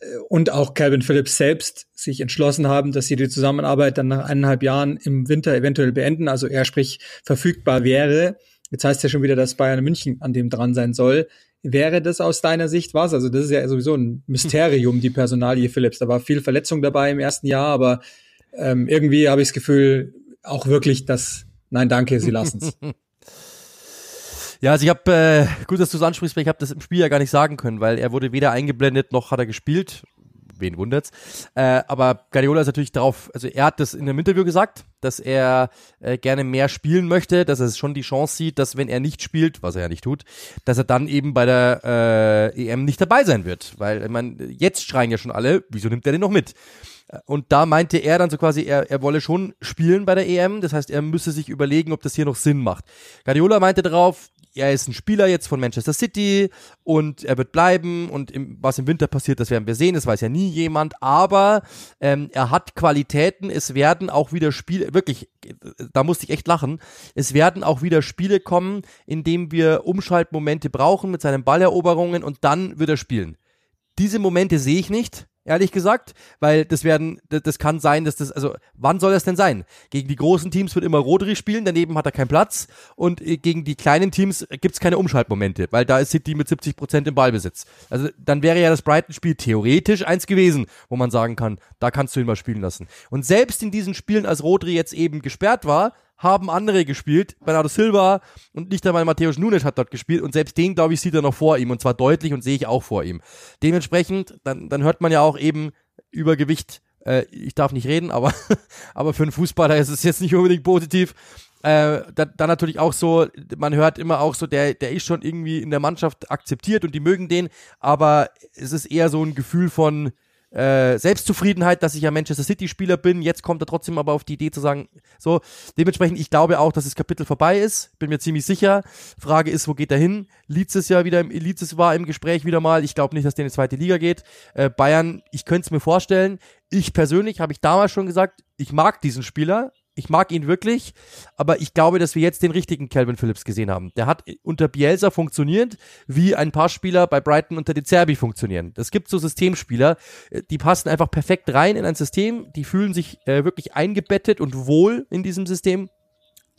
äh, und auch Calvin Phillips selbst sich entschlossen haben, dass sie die Zusammenarbeit dann nach eineinhalb Jahren im Winter eventuell beenden, also er sprich verfügbar wäre. Jetzt heißt ja schon wieder, dass Bayern München an dem dran sein soll. Wäre das aus deiner Sicht was? Also das ist ja sowieso ein Mysterium, die Personalie Philips. Da war viel Verletzung dabei im ersten Jahr, aber ähm, irgendwie habe ich das Gefühl, auch wirklich, dass, nein, danke, sie lassen es. Ja, also ich habe, äh, gut, dass du es ansprichst, weil ich habe das im Spiel ja gar nicht sagen können, weil er wurde weder eingeblendet noch hat er gespielt wen wundert's. Äh, aber Guardiola ist natürlich darauf, also er hat das in einem Interview gesagt, dass er äh, gerne mehr spielen möchte, dass er schon die Chance sieht, dass wenn er nicht spielt, was er ja nicht tut, dass er dann eben bei der äh, EM nicht dabei sein wird. Weil, ich meine, jetzt schreien ja schon alle, wieso nimmt er den noch mit? Und da meinte er dann so quasi, er, er wolle schon spielen bei der EM. Das heißt, er müsse sich überlegen, ob das hier noch Sinn macht. Guardiola meinte darauf, er ist ein Spieler jetzt von Manchester City und er wird bleiben und im, was im Winter passiert, das werden wir sehen, das weiß ja nie jemand, aber ähm, er hat Qualitäten, es werden auch wieder Spiele, wirklich, da musste ich echt lachen, es werden auch wieder Spiele kommen, in denen wir Umschaltmomente brauchen mit seinen Balleroberungen und dann wird er spielen. Diese Momente sehe ich nicht ehrlich gesagt, weil das werden, das, kann sein, dass das, also wann soll das denn sein? Gegen die großen Teams wird immer Rodri spielen, daneben hat er keinen Platz und äh, gegen die kleinen Teams gibt's keine Umschaltmomente, weil da ist City mit 70 Prozent im Ballbesitz. Also dann wäre ja das Brighton-Spiel theoretisch eins gewesen, wo man sagen kann, da kannst du ihn mal spielen lassen. Und selbst in diesen Spielen, als Rodri jetzt eben gesperrt war, haben andere gespielt. Bernardo Silva und nicht einmal Matthäus Nunes hat dort gespielt und selbst den, glaube ich, sieht er noch vor ihm und zwar deutlich und sehe ich auch vor ihm. Dementsprechend, dann, dann hört man ja auch eben Übergewicht. Äh, ich darf nicht reden, aber, aber für einen Fußballer ist es jetzt nicht unbedingt positiv. Äh, dann, dann natürlich auch so, man hört immer auch so, der, der ist schon irgendwie in der Mannschaft akzeptiert und die mögen den, aber es ist eher so ein Gefühl von, äh, Selbstzufriedenheit, dass ich ja Manchester City-Spieler bin. Jetzt kommt er trotzdem aber auf die Idee zu sagen, so, dementsprechend, ich glaube auch, dass das Kapitel vorbei ist. Bin mir ziemlich sicher. Frage ist, wo geht er hin? Leeds ist ja wieder, im, Leeds war im Gespräch wieder mal. Ich glaube nicht, dass der in die zweite Liga geht. Äh, Bayern, ich könnte es mir vorstellen. Ich persönlich, habe ich damals schon gesagt, ich mag diesen Spieler. Ich mag ihn wirklich, aber ich glaube, dass wir jetzt den richtigen Calvin Phillips gesehen haben. Der hat unter Bielsa funktioniert, wie ein paar Spieler bei Brighton unter De Zerbi funktionieren. Es gibt so Systemspieler, äh, die passen einfach perfekt rein in ein System, die fühlen sich äh, wirklich eingebettet und wohl in diesem System.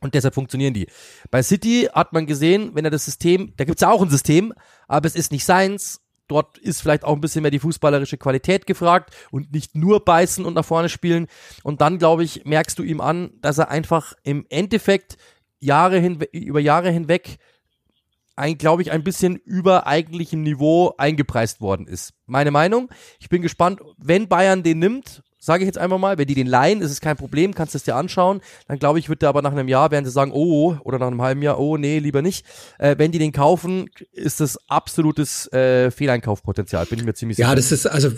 Und deshalb funktionieren die. Bei City hat man gesehen, wenn er das System, da gibt's ja auch ein System, aber es ist nicht seins Dort ist vielleicht auch ein bisschen mehr die fußballerische Qualität gefragt und nicht nur beißen und nach vorne spielen. Und dann, glaube ich, merkst du ihm an, dass er einfach im Endeffekt Jahre hinwe über Jahre hinweg ein, glaube ich, ein bisschen über eigentlichem Niveau eingepreist worden ist. Meine Meinung. Ich bin gespannt, wenn Bayern den nimmt sage ich jetzt einfach mal, wenn die den leihen, ist es kein Problem, kannst du es dir anschauen. Dann glaube ich, wird der aber nach einem Jahr, werden sie sagen, oh, oder nach einem halben Jahr, oh, nee, lieber nicht. Äh, wenn die den kaufen, ist das absolutes äh, Fehleinkaufpotenzial, bin ich mir ziemlich sicher. Ja, das ist, also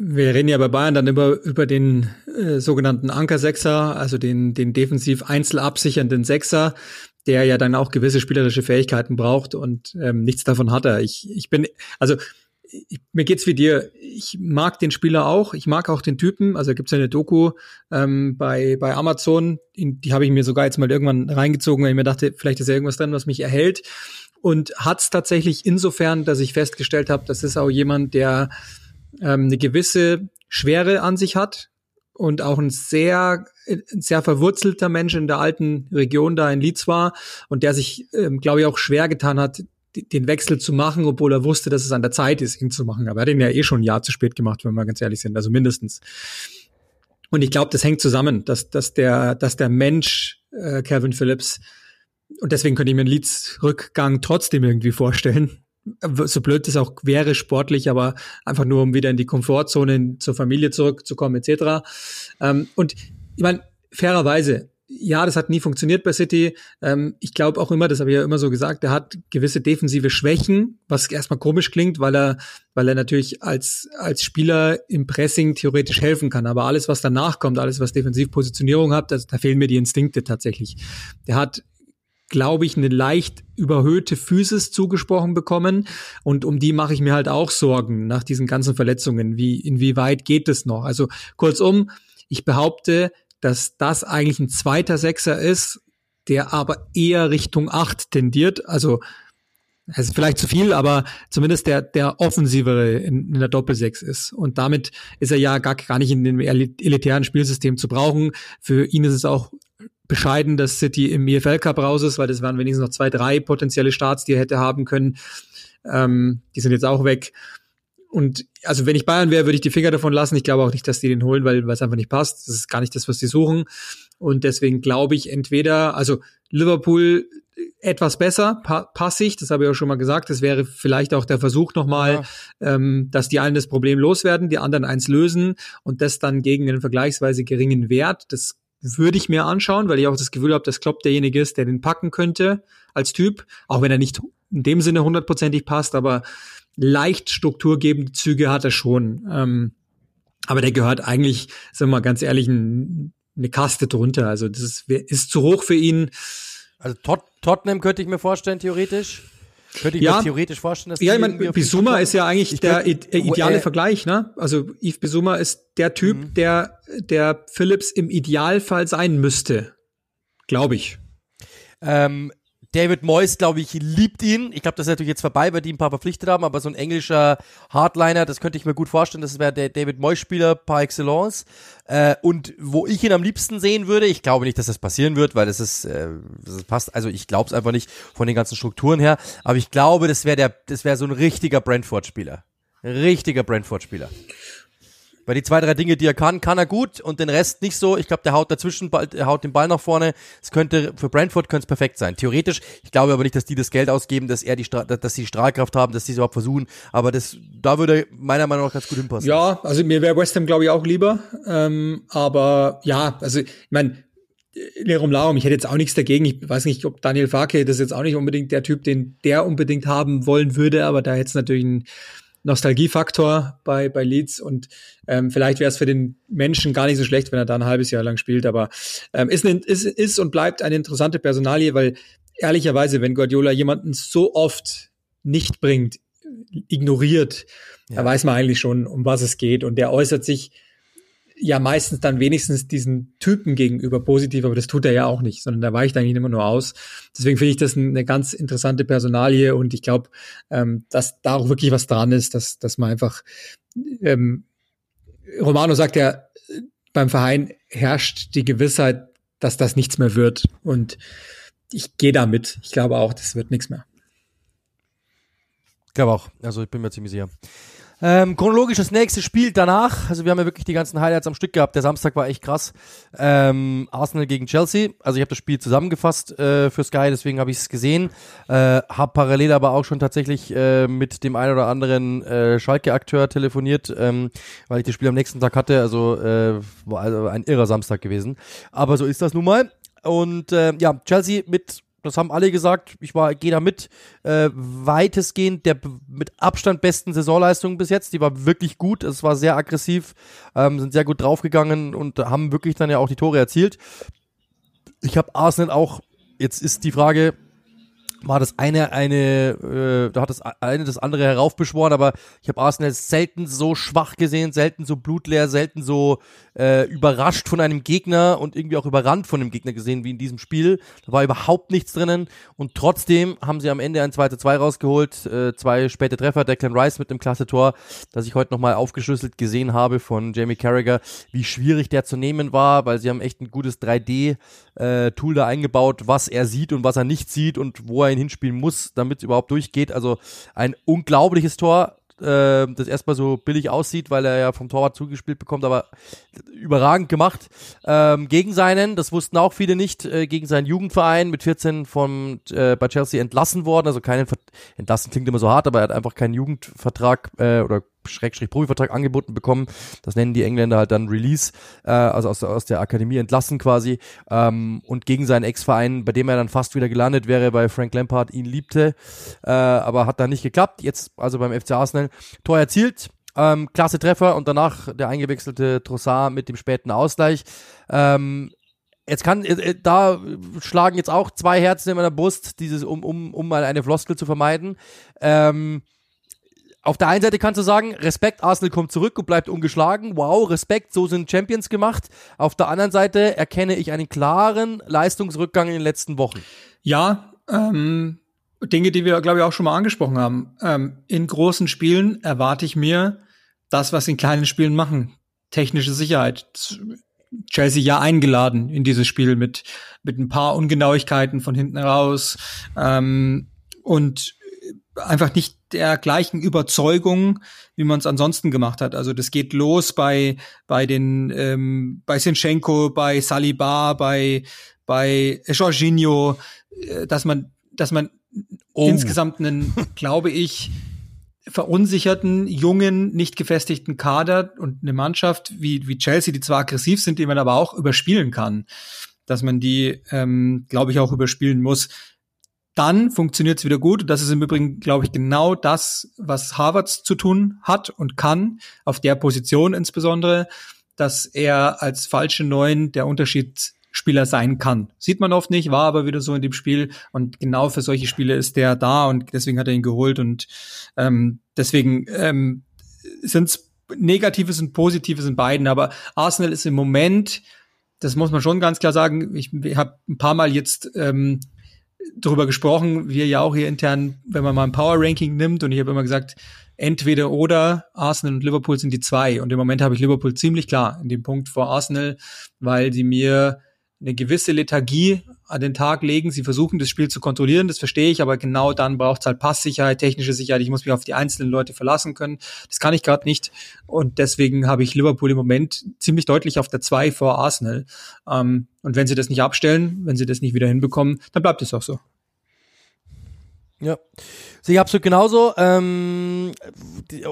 wir reden ja bei Bayern dann über, über den äh, sogenannten Anker-Sechser, also den, den defensiv einzel absichernden Sechser der ja dann auch gewisse spielerische Fähigkeiten braucht und ähm, nichts davon hat er. Ich, ich bin, also ich, mir geht's wie dir. Ich mag den Spieler auch. Ich mag auch den Typen. Also gibt's ja eine Doku ähm, bei bei Amazon. In, die habe ich mir sogar jetzt mal irgendwann reingezogen, weil ich mir dachte, vielleicht ist ja irgendwas drin, was mich erhält. Und hat's tatsächlich insofern, dass ich festgestellt habe, das ist auch jemand, der ähm, eine gewisse Schwere an sich hat und auch ein sehr ein sehr verwurzelter Mensch in der alten Region da in Leeds war und der sich, ähm, glaube ich, auch schwer getan hat, den Wechsel zu machen, obwohl er wusste, dass es an der Zeit ist, ihn zu machen. Aber er hat ihn ja eh schon ein Jahr zu spät gemacht, wenn wir ganz ehrlich sind, also mindestens. Und ich glaube, das hängt zusammen, dass, dass, der, dass der Mensch, äh, Kevin Phillips, und deswegen könnte ich mir einen Leeds-Rückgang trotzdem irgendwie vorstellen. So blöd es auch wäre, sportlich, aber einfach nur, um wieder in die Komfortzone zur Familie zurückzukommen, etc. Ähm, und ich meine, fairerweise, ja, das hat nie funktioniert bei City. Ähm, ich glaube auch immer, das habe ich ja immer so gesagt, er hat gewisse defensive Schwächen, was erstmal komisch klingt, weil er, weil er natürlich als, als Spieler im Pressing theoretisch helfen kann. Aber alles, was danach kommt, alles, was Defensivpositionierung hat, das, da fehlen mir die Instinkte tatsächlich. Der hat glaube ich, eine leicht überhöhte Physis zugesprochen bekommen. Und um die mache ich mir halt auch Sorgen nach diesen ganzen Verletzungen. Wie, inwieweit geht es noch? Also kurzum, ich behaupte, dass das eigentlich ein zweiter Sechser ist, der aber eher Richtung acht tendiert. Also es ist vielleicht zu viel, aber zumindest der, der offensivere in, in der Doppelsechs ist. Und damit ist er ja gar, gar nicht in dem elitären Spielsystem zu brauchen. Für ihn ist es auch bescheiden, dass City im EFL Cup raus ist, weil das waren wenigstens noch zwei, drei potenzielle Starts, die er hätte haben können. Ähm, die sind jetzt auch weg. Und also wenn ich Bayern wäre, würde ich die Finger davon lassen. Ich glaube auch nicht, dass die den holen, weil es einfach nicht passt. Das ist gar nicht das, was sie suchen. Und deswegen glaube ich entweder, also Liverpool etwas besser, pa passig, das habe ich auch schon mal gesagt. Das wäre vielleicht auch der Versuch nochmal, ja. ähm, dass die einen das Problem loswerden, die anderen eins lösen und das dann gegen einen vergleichsweise geringen Wert. Das würde ich mir anschauen, weil ich auch das Gefühl habe, dass Klopp derjenige ist, der den packen könnte als Typ, auch wenn er nicht in dem Sinne hundertprozentig passt, aber leicht strukturgebende Züge hat er schon. Ähm, aber der gehört eigentlich, sagen wir mal ganz ehrlich, ein, eine Kaste drunter. Also das ist, ist zu hoch für ihn. Also Tot Tottenham könnte ich mir vorstellen, theoretisch. Könnte ich ja, mir theoretisch vorstellen, dass Ja, ich meine, Bisuma ist ja eigentlich ich der könnte, ideale äh, Vergleich, ne? Also Yves Bisuma ist der Typ, mhm. der der Phillips im Idealfall sein müsste. Glaube ich. Ähm, David Moyes, glaube ich, liebt ihn. Ich glaube, das ist natürlich jetzt vorbei, weil die ein paar verpflichtet haben, aber so ein englischer Hardliner, das könnte ich mir gut vorstellen. Das wäre der David Moyes-Spieler par excellence. Äh, und wo ich ihn am liebsten sehen würde, ich glaube nicht, dass das passieren wird, weil das ist, äh, das passt, also ich glaube es einfach nicht von den ganzen Strukturen her, aber ich glaube, das wäre der, das wäre so ein richtiger Brentford-Spieler. Richtiger Brentford-Spieler. Weil die zwei, drei Dinge, die er kann, kann er gut und den Rest nicht so. Ich glaube, der haut dazwischen, der haut den Ball nach vorne. Es könnte, für Brentford könnte es perfekt sein. Theoretisch, ich glaube aber nicht, dass die das Geld ausgeben, dass er die, dass sie Strahlkraft haben, dass sie es überhaupt versuchen. Aber das, da würde meiner Meinung nach ganz gut hinpassen. Ja, also mir wäre West Ham, glaube ich, auch lieber. Ähm, aber ja, also, ich meine, Lerum Laum, ich hätte jetzt auch nichts dagegen. Ich weiß nicht, ob Daniel Farke, das jetzt auch nicht unbedingt der Typ, den der unbedingt haben wollen würde, aber da hätte es natürlich ein Nostalgiefaktor bei, bei Leeds und ähm, vielleicht wäre es für den Menschen gar nicht so schlecht, wenn er da ein halbes Jahr lang spielt, aber ähm, ist, ein, ist, ist und bleibt eine interessante Personalie, weil ehrlicherweise, wenn Guardiola jemanden so oft nicht bringt, ignoriert, ja. da weiß man eigentlich schon, um was es geht und der äußert sich ja meistens dann wenigstens diesen Typen gegenüber positiv, aber das tut er ja auch nicht, sondern da weicht eigentlich immer nur aus. Deswegen finde ich das eine ganz interessante Personalie und ich glaube, ähm, dass da auch wirklich was dran ist, dass, dass man einfach ähm, Romano sagt ja, beim Verein herrscht die Gewissheit, dass das nichts mehr wird. Und ich gehe damit. Ich glaube auch, das wird nichts mehr. Ich glaube auch. Also ich bin mir ziemlich sicher. Ähm, chronologisch das nächste Spiel danach. Also wir haben ja wirklich die ganzen Highlights am Stück gehabt. Der Samstag war echt krass. Ähm, Arsenal gegen Chelsea. Also ich habe das Spiel zusammengefasst äh, für Sky, deswegen habe ich es gesehen. Äh, habe parallel aber auch schon tatsächlich äh, mit dem einen oder anderen äh, Schalke-Akteur telefoniert, ähm, weil ich das Spiel am nächsten Tag hatte. Also äh, war also ein irrer Samstag gewesen. Aber so ist das nun mal. Und äh, ja, Chelsea mit das haben alle gesagt, ich war, gehe da mit, äh, weitestgehend der mit Abstand besten Saisonleistung bis jetzt. Die war wirklich gut, es war sehr aggressiv, ähm, sind sehr gut draufgegangen und haben wirklich dann ja auch die Tore erzielt. Ich habe Arsenal auch, jetzt ist die Frage, war das eine eine äh, da hat das eine das andere heraufbeschworen, aber ich habe Arsenal selten so schwach gesehen, selten so blutleer, selten so äh, überrascht von einem Gegner und irgendwie auch überrannt von dem Gegner gesehen wie in diesem Spiel. Da war überhaupt nichts drinnen und trotzdem haben sie am Ende ein 2 zu 2 rausgeholt, äh, zwei späte Treffer, Declan Rice mit dem klasse Tor, das ich heute nochmal aufgeschlüsselt gesehen habe von Jamie Carragher, wie schwierig der zu nehmen war, weil sie haben echt ein gutes 3D äh, Tool da eingebaut, was er sieht und was er nicht sieht und wo er ihn hinspielen muss, damit es überhaupt durchgeht. Also ein unglaubliches Tor, äh, das erstmal so billig aussieht, weil er ja vom Torwart zugespielt bekommt, aber überragend gemacht. Ähm, gegen seinen, das wussten auch viele nicht, äh, gegen seinen Jugendverein mit 14 von äh, bei Chelsea entlassen worden. Also keinen entlassen klingt immer so hart, aber er hat einfach keinen Jugendvertrag äh, oder Schrägstrich Profivertrag angeboten bekommen. Das nennen die Engländer halt dann Release, äh, also aus, aus der Akademie entlassen quasi. Ähm, und gegen seinen Ex-Verein, bei dem er dann fast wieder gelandet wäre, weil Frank Lampard ihn liebte, äh, aber hat dann nicht geklappt. Jetzt also beim FC Arsenal Tor erzielt. Ähm, klasse Treffer und danach der eingewechselte Trossard mit dem späten Ausgleich. Ähm, jetzt kann, äh, äh, da schlagen jetzt auch zwei Herzen in meiner Brust, dieses, um, um, um mal eine Floskel zu vermeiden. Ähm, auf der einen Seite kannst du sagen, Respekt, Arsenal kommt zurück und bleibt ungeschlagen. Wow, Respekt, so sind Champions gemacht. Auf der anderen Seite erkenne ich einen klaren Leistungsrückgang in den letzten Wochen. Ja, ähm, Dinge, die wir, glaube ich, auch schon mal angesprochen haben. Ähm, in großen Spielen erwarte ich mir das, was in kleinen Spielen machen. Technische Sicherheit. Chelsea ja eingeladen in dieses Spiel mit, mit ein paar Ungenauigkeiten von hinten raus. Ähm, und einfach nicht der gleichen Überzeugung, wie man es ansonsten gemacht hat. Also das geht los bei bei den ähm, bei Sinchenko, bei Saliba, bei bei Jorginho, äh, dass man dass man oh. insgesamt einen, glaube ich, verunsicherten, jungen, nicht gefestigten Kader und eine Mannschaft wie, wie Chelsea, die zwar aggressiv sind, die man aber auch überspielen kann, dass man die, ähm, glaube ich, auch überspielen muss. Dann funktioniert es wieder gut. Das ist im Übrigen, glaube ich, genau das, was Harvards zu tun hat und kann, auf der Position insbesondere, dass er als falsche Neun der Unterschied Spieler sein kann. Sieht man oft nicht, war aber wieder so in dem Spiel und genau für solche Spiele ist der da und deswegen hat er ihn geholt und ähm, deswegen ähm, sind es Negatives und Positives in beiden, aber Arsenal ist im Moment, das muss man schon ganz klar sagen, ich, ich habe ein paar Mal jetzt ähm, darüber gesprochen, wir ja auch hier intern, wenn man mal ein Power Ranking nimmt und ich habe immer gesagt, entweder oder Arsenal und Liverpool sind die zwei. Und im Moment habe ich Liverpool ziemlich klar in dem Punkt vor Arsenal, weil sie mir eine gewisse Lethargie an den Tag legen. Sie versuchen, das Spiel zu kontrollieren, das verstehe ich, aber genau dann braucht es halt Passsicherheit, technische Sicherheit. Ich muss mich auf die einzelnen Leute verlassen können. Das kann ich gerade nicht. Und deswegen habe ich Liverpool im Moment ziemlich deutlich auf der 2 vor Arsenal. Ähm, und wenn sie das nicht abstellen, wenn sie das nicht wieder hinbekommen, dann bleibt es auch so. Ja, sehe ich absolut genauso. Ähm,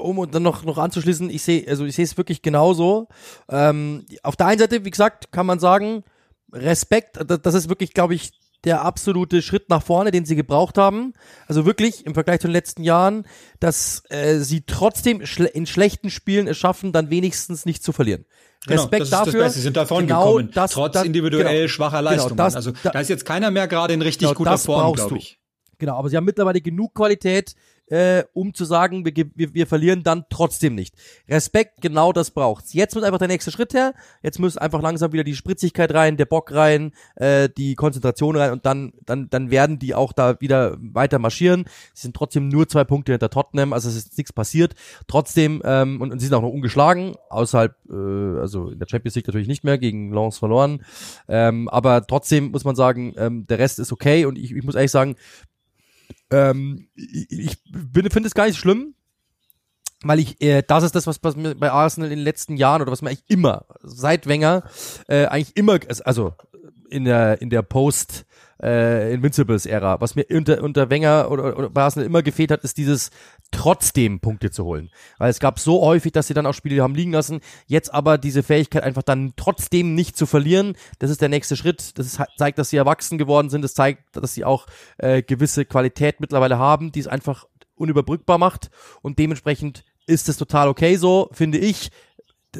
um dann noch noch anzuschließen, ich sehe, also ich sehe es wirklich genauso. Ähm, auf der einen Seite, wie gesagt, kann man sagen, Respekt, das ist wirklich, glaube ich, der absolute Schritt nach vorne, den sie gebraucht haben. Also wirklich im Vergleich zu den letzten Jahren, dass äh, sie trotzdem schle in schlechten Spielen es schaffen, dann wenigstens nicht zu verlieren. Genau, Respekt das dafür. Das Sie sind davon genau gekommen, das, trotz das, individuell genau, schwacher genau, Leistungen. Genau, das, also da ist jetzt keiner mehr gerade in richtig genau, guter Form, glaube ich. Genau, aber sie haben mittlerweile genug Qualität, äh, um zu sagen, wir, wir, wir verlieren dann trotzdem nicht. Respekt, genau das braucht's. Jetzt muss einfach der nächste Schritt her. Jetzt muss einfach langsam wieder die Spritzigkeit rein, der Bock rein, äh, die Konzentration rein und dann, dann, dann werden die auch da wieder weiter marschieren. Sie sind trotzdem nur zwei Punkte hinter Tottenham, also es ist nichts passiert. Trotzdem, ähm, und, und sie sind auch noch ungeschlagen, außerhalb, äh, also in der Champions League natürlich nicht mehr, gegen Lens verloren. Ähm, aber trotzdem muss man sagen, ähm, der Rest ist okay und ich, ich muss ehrlich sagen, ähm, ich finde es gar nicht schlimm, weil ich, äh, das ist das, was, mir bei Arsenal in den letzten Jahren oder was mir eigentlich immer, seit Wenger, äh, eigentlich immer, also in der, in der Post, äh, Invincibles-Ära. Was mir unter, unter Wenger oder, oder bei Arsenal immer gefehlt hat, ist dieses trotzdem Punkte zu holen. Weil es gab so häufig, dass sie dann auch Spiele haben liegen lassen. Jetzt aber diese Fähigkeit einfach dann trotzdem nicht zu verlieren, das ist der nächste Schritt. Das ist, zeigt, dass sie erwachsen geworden sind. Das zeigt, dass sie auch äh, gewisse Qualität mittlerweile haben, die es einfach unüberbrückbar macht. Und dementsprechend ist es total okay so, finde ich.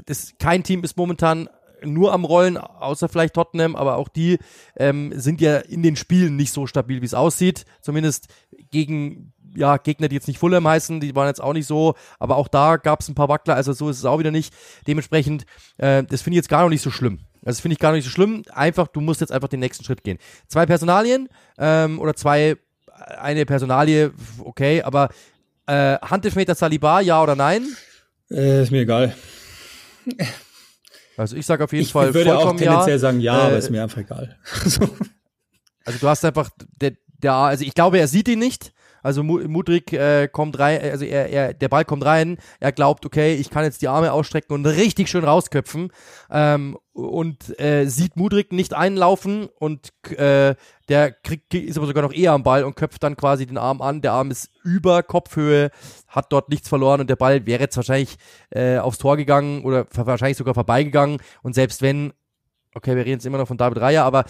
Das, kein Team ist momentan nur am Rollen, außer vielleicht Tottenham, aber auch die ähm, sind ja in den Spielen nicht so stabil, wie es aussieht. Zumindest gegen ja, Gegner, die jetzt nicht Fulham heißen, die waren jetzt auch nicht so, aber auch da gab es ein paar Wackler, also so ist es auch wieder nicht. Dementsprechend, äh, das finde ich jetzt gar noch nicht so schlimm. Also das finde ich gar nicht so schlimm. Einfach, du musst jetzt einfach den nächsten Schritt gehen. Zwei Personalien ähm, oder zwei, eine Personalie, okay, aber äh, Handelfmeter Saliba, ja oder nein? Äh, ist mir egal. Also ich sage auf jeden ich Fall. Ich würde auch tendenziell ja. sagen, ja, äh, aber ist mir einfach egal. also du hast einfach, der, der, also ich glaube, er sieht ihn nicht. Also Mudrik äh, kommt rein, also er, er, der Ball kommt rein, er glaubt, okay, ich kann jetzt die Arme ausstrecken und richtig schön rausköpfen. Ähm, und äh, sieht Mudrik nicht einlaufen und äh, der kriegt, ist aber sogar noch eher am Ball und köpft dann quasi den Arm an. Der Arm ist über Kopfhöhe, hat dort nichts verloren und der Ball wäre jetzt wahrscheinlich äh, aufs Tor gegangen oder wahrscheinlich sogar vorbeigegangen. Und selbst wenn okay, wir reden jetzt immer noch von David Reier, aber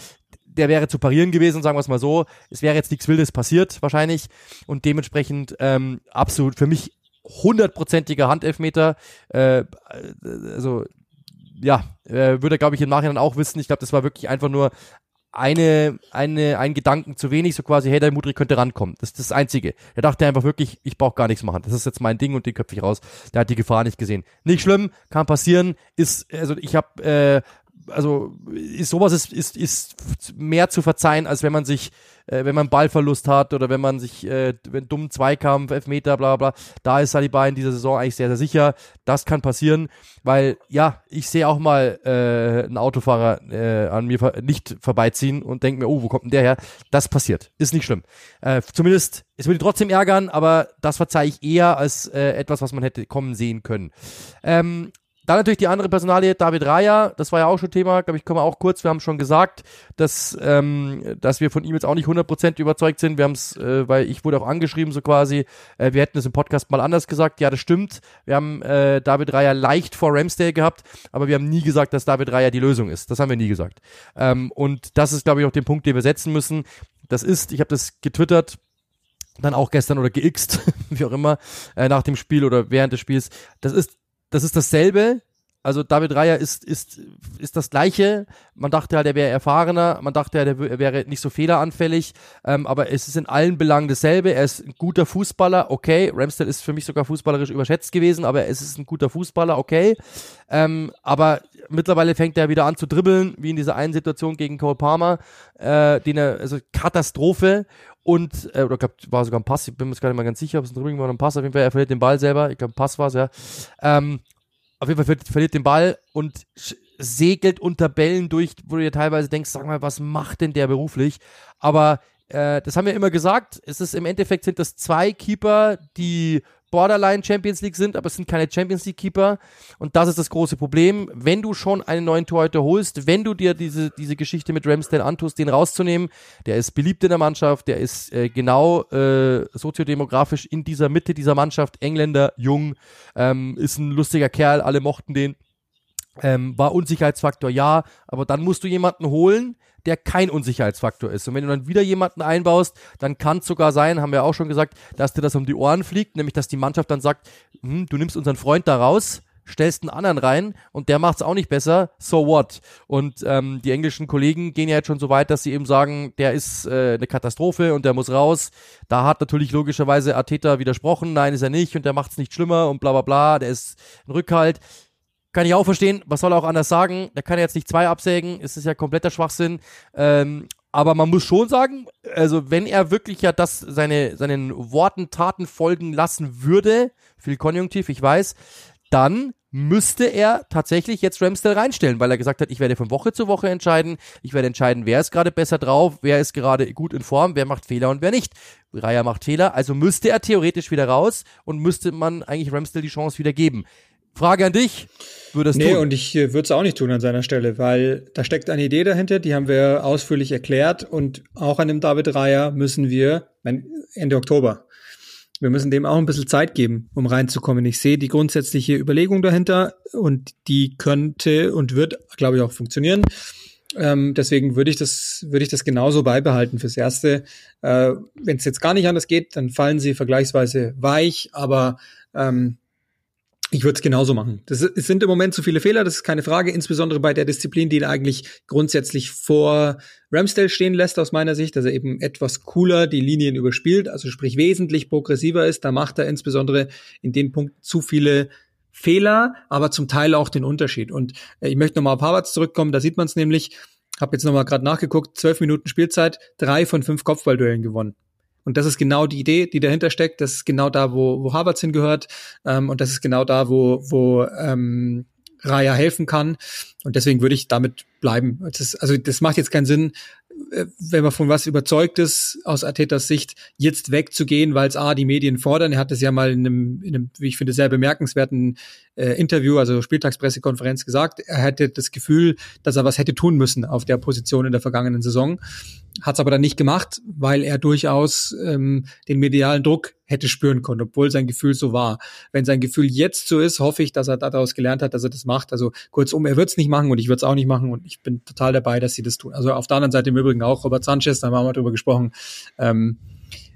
der wäre zu parieren gewesen, sagen wir es mal so. Es wäre jetzt nichts Wildes passiert, wahrscheinlich. Und dementsprechend ähm, absolut für mich hundertprozentiger Handelfmeter. Äh, also, ja, äh, würde, glaube ich, im Nachhinein auch wissen. Ich glaube, das war wirklich einfach nur eine, eine, ein Gedanken zu wenig, so quasi, hey, der Mudrik könnte rankommen. Das ist das Einzige. Er dachte einfach wirklich, ich brauche gar nichts machen. Das ist jetzt mein Ding und den köpfe ich raus. Der hat die Gefahr nicht gesehen. Nicht schlimm, kann passieren. Ist, also ich habe äh, also ist sowas ist, ist, ist mehr zu verzeihen, als wenn man sich, äh, wenn man Ballverlust hat oder wenn man sich, äh, wenn dumm Zweikampf, Elfmeter, bla bla, da ist Saliba in dieser Saison eigentlich sehr, sehr sicher. Das kann passieren, weil ja, ich sehe auch mal äh, einen Autofahrer äh, an mir nicht vorbeiziehen und denke mir, oh, wo kommt denn der her? Das passiert, ist nicht schlimm. Äh, zumindest, es würde trotzdem ärgern, aber das verzeihe ich eher als äh, etwas, was man hätte kommen sehen können. Ähm, dann natürlich die andere Personalie, David Raya, das war ja auch schon Thema, glaube ich, können wir auch kurz, wir haben schon gesagt, dass, ähm, dass wir von ihm jetzt auch nicht 100% überzeugt sind, wir haben es, äh, weil ich wurde auch angeschrieben so quasi, äh, wir hätten es im Podcast mal anders gesagt, ja, das stimmt, wir haben äh, David Raya leicht vor Ramsdale gehabt, aber wir haben nie gesagt, dass David Raya die Lösung ist, das haben wir nie gesagt. Ähm, und das ist, glaube ich, auch der Punkt, den wir setzen müssen, das ist, ich habe das getwittert, dann auch gestern oder geixt, wie auch immer, äh, nach dem Spiel oder während des Spiels, das ist das ist dasselbe. Also David Reier ist, ist, ist das Gleiche. Man dachte halt, er wäre erfahrener, man dachte halt, er wäre nicht so fehleranfällig, ähm, aber es ist in allen Belangen dasselbe. Er ist ein guter Fußballer, okay. Ramsdale ist für mich sogar fußballerisch überschätzt gewesen, aber es ist ein guter Fußballer, okay. Ähm, aber mittlerweile fängt er wieder an zu dribbeln, wie in dieser einen Situation gegen Cole Palmer, äh, den er, also Katastrophe und, äh, oder glaub, war sogar ein Pass, ich bin mir jetzt gar nicht mal ganz sicher, ob es ein Dribbling war oder ein Pass, auf jeden Fall, er verliert den Ball selber, ich glaube, ein Pass war es, ja. Ähm, auf jeden Fall verliert, verliert den Ball und segelt unter Bällen durch, wo du dir teilweise denkst, sag mal, was macht denn der beruflich? Aber äh, das haben wir immer gesagt, es ist im Endeffekt sind das zwei Keeper, die Borderline Champions League sind, aber es sind keine Champions League Keeper. Und das ist das große Problem. Wenn du schon einen neuen Torhüter holst, wenn du dir diese, diese Geschichte mit Ramsdale antust, den rauszunehmen, der ist beliebt in der Mannschaft, der ist äh, genau äh, soziodemografisch in dieser Mitte dieser Mannschaft, Engländer, jung, ähm, ist ein lustiger Kerl, alle mochten den. Ähm, war Unsicherheitsfaktor, ja, aber dann musst du jemanden holen, der kein Unsicherheitsfaktor ist. Und wenn du dann wieder jemanden einbaust, dann kann es sogar sein, haben wir auch schon gesagt, dass dir das um die Ohren fliegt, nämlich dass die Mannschaft dann sagt, hm, du nimmst unseren Freund da raus, stellst einen anderen rein und der macht es auch nicht besser, so what? Und ähm, die englischen Kollegen gehen ja jetzt schon so weit, dass sie eben sagen, der ist äh, eine Katastrophe und der muss raus. Da hat natürlich logischerweise Arteta widersprochen, nein, ist er nicht und der macht es nicht schlimmer und bla bla bla, der ist ein Rückhalt. Kann ich auch verstehen. Was soll er auch anders sagen? Der kann ja jetzt nicht zwei absägen. Es ist ja kompletter Schwachsinn. Ähm, aber man muss schon sagen, also wenn er wirklich ja das seine, seinen Worten, Taten folgen lassen würde, viel Konjunktiv, ich weiß, dann müsste er tatsächlich jetzt Ramsdale reinstellen, weil er gesagt hat, ich werde von Woche zu Woche entscheiden, ich werde entscheiden, wer ist gerade besser drauf, wer ist gerade gut in Form, wer macht Fehler und wer nicht. Raya macht Fehler, also müsste er theoretisch wieder raus und müsste man eigentlich Ramsdale die Chance wieder geben. Frage an dich. Würdest nee, tun? und ich äh, würde es auch nicht tun an seiner Stelle, weil da steckt eine Idee dahinter, die haben wir ausführlich erklärt und auch an dem David Reier müssen wir, Ende Oktober, wir müssen dem auch ein bisschen Zeit geben, um reinzukommen. Ich sehe die grundsätzliche Überlegung dahinter und die könnte und wird, glaube ich, auch funktionieren. Ähm, deswegen würde ich das, würde ich das genauso beibehalten fürs Erste. Äh, Wenn es jetzt gar nicht anders geht, dann fallen sie vergleichsweise weich, aber ähm, ich würde es genauso machen. Das, es sind im Moment zu viele Fehler, das ist keine Frage, insbesondere bei der Disziplin, die ihn eigentlich grundsätzlich vor Ramsdale stehen lässt, aus meiner Sicht, dass er eben etwas cooler die Linien überspielt, also sprich wesentlich progressiver ist. Da macht er insbesondere in den Punkten zu viele Fehler, aber zum Teil auch den Unterschied. Und äh, ich möchte nochmal auf Harvards zurückkommen, da sieht man es nämlich, habe jetzt nochmal gerade nachgeguckt, zwölf Minuten Spielzeit, drei von fünf Kopfballduellen gewonnen. Und das ist genau die Idee, die dahinter steckt. Das ist genau da, wo, wo Harvards hingehört. Ähm, und das ist genau da, wo, wo ähm, Raya helfen kann. Und deswegen würde ich damit bleiben. Das, also das macht jetzt keinen Sinn, äh, wenn man von was überzeugt ist, aus Artetas Sicht, jetzt wegzugehen, weil es A, die Medien fordern. Er hat es ja mal in einem, in einem, wie ich finde, sehr bemerkenswerten äh, Interview, also Spieltagspressekonferenz gesagt. Er hätte das Gefühl, dass er was hätte tun müssen auf der Position in der vergangenen Saison. Hat es aber dann nicht gemacht, weil er durchaus ähm, den medialen Druck hätte spüren können, obwohl sein Gefühl so war. Wenn sein Gefühl jetzt so ist, hoffe ich, dass er daraus gelernt hat, dass er das macht. Also kurzum, er wird es nicht machen und ich würde es auch nicht machen und ich bin total dabei, dass sie das tun. Also auf der anderen Seite im Übrigen auch Robert Sanchez, da haben wir mal drüber gesprochen. Ähm,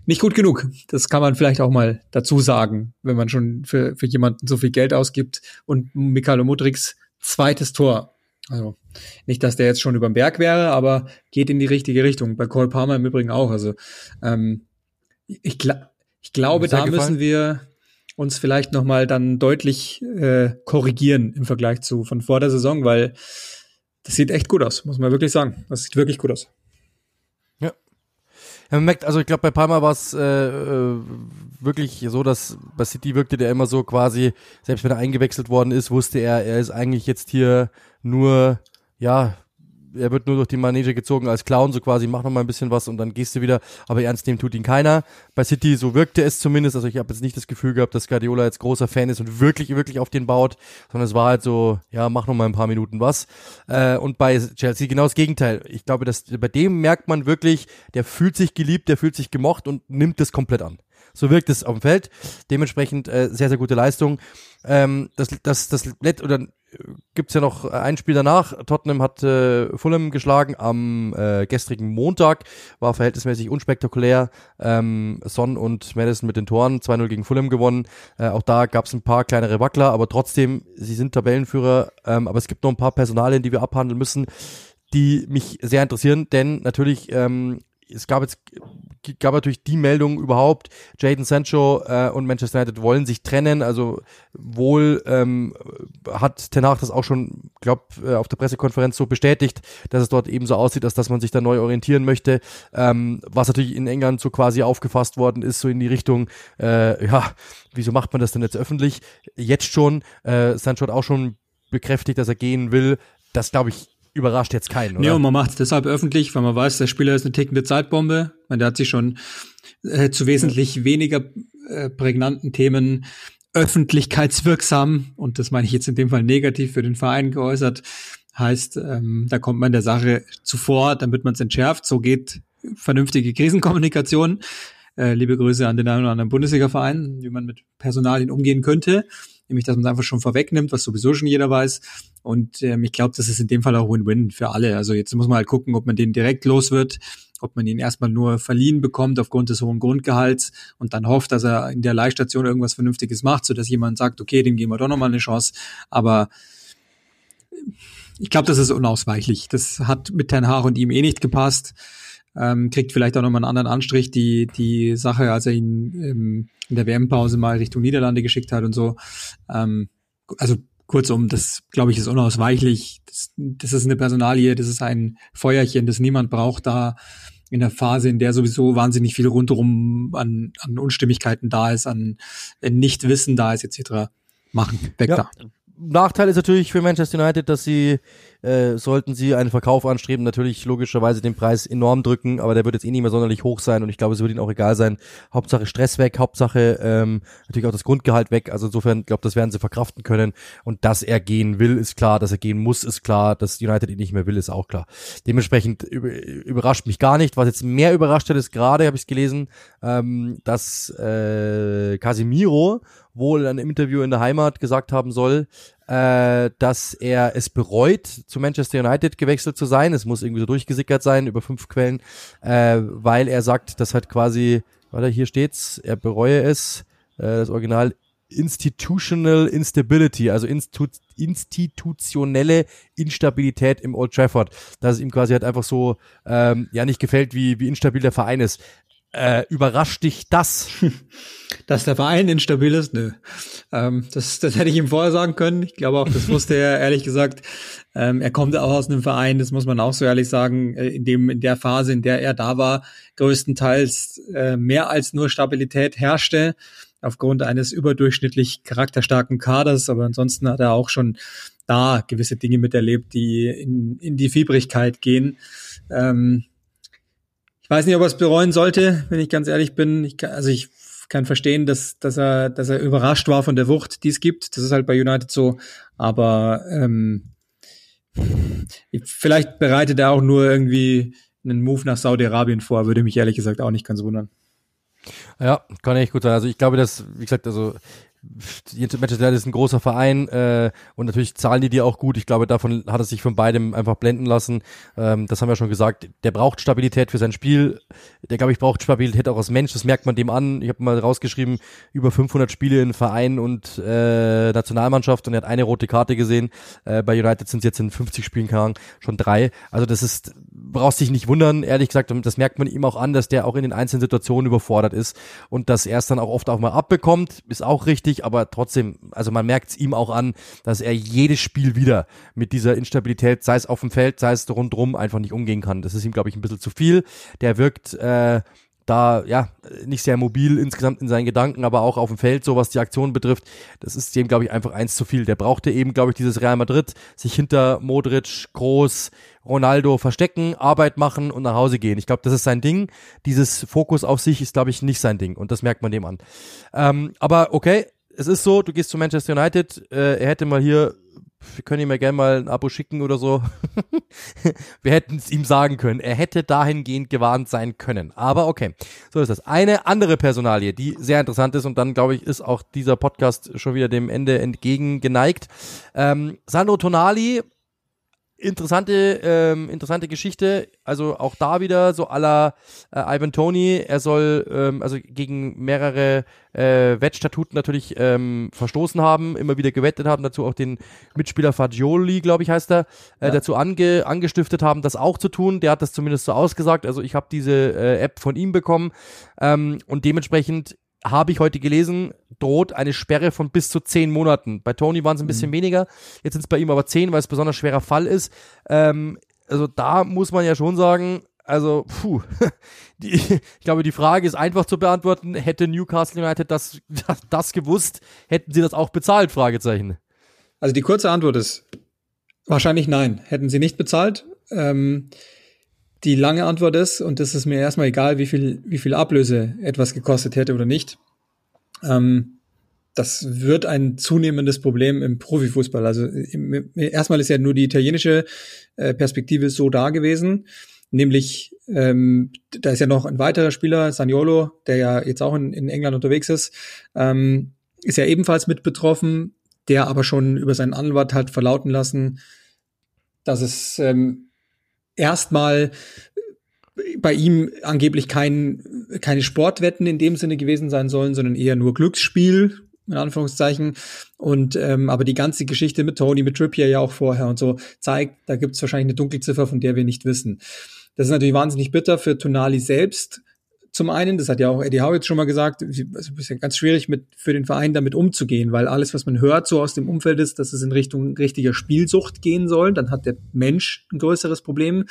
nicht gut genug. Das kann man vielleicht auch mal dazu sagen, wenn man schon für, für jemanden so viel Geld ausgibt und Mikhailo Mudriks zweites Tor also nicht, dass der jetzt schon über den Berg wäre, aber geht in die richtige Richtung. Bei Cole Palmer im Übrigen auch. Also ähm, ich, gl ich glaube, da gefallen? müssen wir uns vielleicht noch mal dann deutlich äh, korrigieren im Vergleich zu von vor der Saison, weil das sieht echt gut aus, muss man wirklich sagen. Das sieht wirklich gut aus. Ja. Ja, man merkt, also ich glaube, bei Palmer war es äh, äh, wirklich so, dass bei City wirkte der immer so quasi, selbst wenn er eingewechselt worden ist, wusste er, er ist eigentlich jetzt hier nur, ja, er wird nur durch die Manege gezogen als Clown, so quasi, mach noch mal ein bisschen was und dann gehst du wieder. Aber ernst nehmen tut ihn keiner. Bei City, so wirkte es zumindest. Also ich habe jetzt nicht das Gefühl gehabt, dass Guardiola jetzt großer Fan ist und wirklich, wirklich auf den baut, sondern es war halt so, ja, mach noch mal ein paar Minuten was. Äh, und bei Chelsea genau das Gegenteil. Ich glaube, dass bei dem merkt man wirklich, der fühlt sich geliebt, der fühlt sich gemocht und nimmt das komplett an. So wirkt es auf dem Feld. Dementsprechend äh, sehr, sehr gute Leistung. Ähm, das, das, das, das oder gibt's ja noch ein Spiel danach. Tottenham hat äh, Fulham geschlagen am äh, gestrigen Montag, war verhältnismäßig unspektakulär. Ähm, Son und Madison mit den Toren 2-0 gegen Fulham gewonnen. Äh, auch da gab's ein paar kleinere Wackler, aber trotzdem, sie sind Tabellenführer. Ähm, aber es gibt noch ein paar Personalien, die wir abhandeln müssen die mich sehr interessieren, denn natürlich ähm, es gab jetzt gab natürlich die Meldung überhaupt, Jaden Sancho äh, und Manchester United wollen sich trennen. Also wohl ähm, hat Ten Hag das auch schon, glaub, äh, auf der Pressekonferenz so bestätigt, dass es dort eben so aussieht, als dass man sich da neu orientieren möchte. Ähm, was natürlich in England so quasi aufgefasst worden ist, so in die Richtung, äh, ja, wieso macht man das denn jetzt öffentlich? Jetzt schon, äh, Sancho hat auch schon bekräftigt, dass er gehen will. Das glaube ich überrascht jetzt keinen, oder? Nee, und man macht es deshalb öffentlich, weil man weiß, der Spieler ist eine tickende Zeitbombe. Man, der hat sich schon äh, zu wesentlich weniger äh, prägnanten Themen öffentlichkeitswirksam, und das meine ich jetzt in dem Fall negativ für den Verein geäußert, heißt, ähm, da kommt man der Sache zuvor, damit man es entschärft. So geht vernünftige Krisenkommunikation. Äh, liebe Grüße an den einen oder anderen Bundesliga-Verein, wie man mit Personalien umgehen könnte nämlich dass man es einfach schon vorwegnimmt, was sowieso schon jeder weiß. Und ähm, ich glaube, das ist in dem Fall auch Win-Win für alle. Also jetzt muss man halt gucken, ob man den direkt los wird, ob man ihn erstmal nur verliehen bekommt aufgrund des hohen Grundgehalts und dann hofft, dass er in der Leihstation irgendwas Vernünftiges macht, sodass jemand sagt, okay, dem geben wir doch nochmal eine Chance. Aber ich glaube, das ist unausweichlich. Das hat mit Ten Haar und ihm eh nicht gepasst ähm, kriegt vielleicht auch nochmal einen anderen Anstrich, die, die Sache, als er ihn ähm, in der WM-Pause mal Richtung Niederlande geschickt hat und so. Ähm, also kurzum, das glaube ich ist unausweichlich. Das, das ist eine Personalie, das ist ein Feuerchen, das niemand braucht da in der Phase, in der sowieso wahnsinnig viel rundherum an, an Unstimmigkeiten da ist, an Nichtwissen da ist, etc. Machen. Weg ja. da. Nachteil ist natürlich für Manchester United, dass sie äh, sollten sie einen Verkauf anstreben, natürlich logischerweise den Preis enorm drücken, aber der wird jetzt eh nicht mehr sonderlich hoch sein und ich glaube, es wird ihnen auch egal sein. Hauptsache Stress weg, Hauptsache ähm, natürlich auch das Grundgehalt weg. Also insofern, glaube das werden sie verkraften können. Und dass er gehen will, ist klar, dass er gehen muss, ist klar, dass United ihn nicht mehr will, ist auch klar. Dementsprechend überrascht mich gar nicht. Was jetzt mehr überrascht hat, ist gerade, habe ich gelesen, ähm, dass äh, Casimiro wohl in einem Interview in der Heimat gesagt haben soll, äh, dass er es bereut, zu Manchester United gewechselt zu sein. Es muss irgendwie so durchgesickert sein über fünf Quellen, äh, weil er sagt, dass halt quasi, warte, hier steht's, er bereue es, äh, das Original Institutional Instability, also Institu institutionelle Instabilität im Old Trafford, dass es ihm quasi halt einfach so ähm, ja nicht gefällt, wie, wie instabil der Verein ist. Äh, überrascht dich das? Dass der Verein instabil ist? Nö. Ähm, das, das hätte ich ihm vorher sagen können. Ich glaube auch, das wusste er ehrlich gesagt. Ähm, er kommt auch aus einem Verein, das muss man auch so ehrlich sagen, äh, in dem in der Phase, in der er da war, größtenteils äh, mehr als nur Stabilität herrschte aufgrund eines überdurchschnittlich charakterstarken Kaders. Aber ansonsten hat er auch schon da gewisse Dinge miterlebt, die in, in die Fiebrigkeit gehen. Ähm, ich weiß nicht, ob er es bereuen sollte, wenn ich ganz ehrlich bin. Ich kann, also ich kann verstehen, dass, dass er, dass er überrascht war von der Wucht, die es gibt. Das ist halt bei United so. Aber ähm, vielleicht bereitet er auch nur irgendwie einen Move nach Saudi-Arabien vor, würde mich ehrlich gesagt auch nicht ganz wundern. Ja, kann echt gut sein. Also ich glaube, dass, wie gesagt, also Manchester United ist ein großer Verein äh, und natürlich zahlen die dir auch gut. Ich glaube, davon hat er sich von beidem einfach blenden lassen. Ähm, das haben wir schon gesagt. Der braucht Stabilität für sein Spiel. Der, glaube ich, braucht Stabilität auch als Mensch. Das merkt man dem an. Ich habe mal rausgeschrieben, über 500 Spiele in Verein und äh, Nationalmannschaft und er hat eine rote Karte gesehen. Äh, bei United sind es jetzt in 50 Spielen, Ahnung, schon drei. Also das ist, brauchst dich nicht wundern, ehrlich gesagt. Und das merkt man ihm auch an, dass der auch in den einzelnen Situationen überfordert ist und dass er es dann auch oft auch mal abbekommt. Ist auch richtig möglich, aber trotzdem, also man merkt es ihm auch an, dass er jedes Spiel wieder mit dieser Instabilität, sei es auf dem Feld, sei es rundrum, einfach nicht umgehen kann. Das ist ihm, glaube ich, ein bisschen zu viel. Der wirkt äh, da ja nicht sehr mobil insgesamt in seinen Gedanken, aber auch auf dem Feld, so was die Aktion betrifft, das ist dem, glaube ich, einfach eins zu viel. Der brauchte eben, glaube ich, dieses Real Madrid, sich hinter Modric, Groß, Ronaldo verstecken, Arbeit machen und nach Hause gehen. Ich glaube, das ist sein Ding. Dieses Fokus auf sich ist, glaube ich, nicht sein Ding und das merkt man dem an. Ähm, aber okay, es ist so, du gehst zu Manchester United, äh, er hätte mal hier wir können ihm ja gerne mal ein Abo schicken oder so. wir hätten es ihm sagen können. Er hätte dahingehend gewarnt sein können. Aber okay, so ist das. Eine andere Personalie, die sehr interessant ist und dann, glaube ich, ist auch dieser Podcast schon wieder dem Ende entgegengeneigt. Ähm, Sandro Tonali interessante, ähm, interessante Geschichte. Also auch da wieder so aller äh, Ivan Tony. Er soll ähm, also gegen mehrere äh, Wettstatuten natürlich ähm, verstoßen haben, immer wieder gewettet haben, dazu auch den Mitspieler Fagioli, glaube ich, heißt er, äh, ja. dazu ange, angestiftet haben, das auch zu tun. Der hat das zumindest so ausgesagt. Also ich habe diese äh, App von ihm bekommen ähm, und dementsprechend habe ich heute gelesen, droht eine Sperre von bis zu zehn Monaten. Bei Tony waren es ein bisschen mhm. weniger, jetzt sind es bei ihm aber zehn, weil es besonders schwerer Fall ist. Ähm, also da muss man ja schon sagen, also, puh, die, ich glaube, die Frage ist einfach zu beantworten. Hätte Newcastle United das, das, das gewusst, hätten sie das auch bezahlt? Fragezeichen. Also die kurze Antwort ist wahrscheinlich nein. Hätten sie nicht bezahlt. Ähm, die lange Antwort ist, und das ist mir erstmal egal, wie viel, wie viel Ablöse etwas gekostet hätte oder nicht. Ähm, das wird ein zunehmendes Problem im Profifußball. Also erstmal ist ja nur die italienische äh, Perspektive so da gewesen, nämlich ähm, da ist ja noch ein weiterer Spieler, Saniolo, der ja jetzt auch in, in England unterwegs ist, ähm, ist ja ebenfalls mit betroffen, der aber schon über seinen Anwalt hat verlauten lassen, dass es ähm, erstmal bei ihm angeblich kein, keine Sportwetten in dem Sinne gewesen sein sollen, sondern eher nur Glücksspiel, in Anführungszeichen. Und ähm, aber die ganze Geschichte mit Tony, mit Trippier ja auch vorher und so zeigt, da gibt es wahrscheinlich eine Dunkelziffer, von der wir nicht wissen. Das ist natürlich wahnsinnig bitter für Tonali selbst. Zum einen, das hat ja auch Eddie Howe jetzt schon mal gesagt, es ist ja ganz schwierig mit, für den Verein damit umzugehen, weil alles, was man hört so aus dem Umfeld ist, dass es in Richtung richtiger Spielsucht gehen soll, dann hat der Mensch ein größeres Problem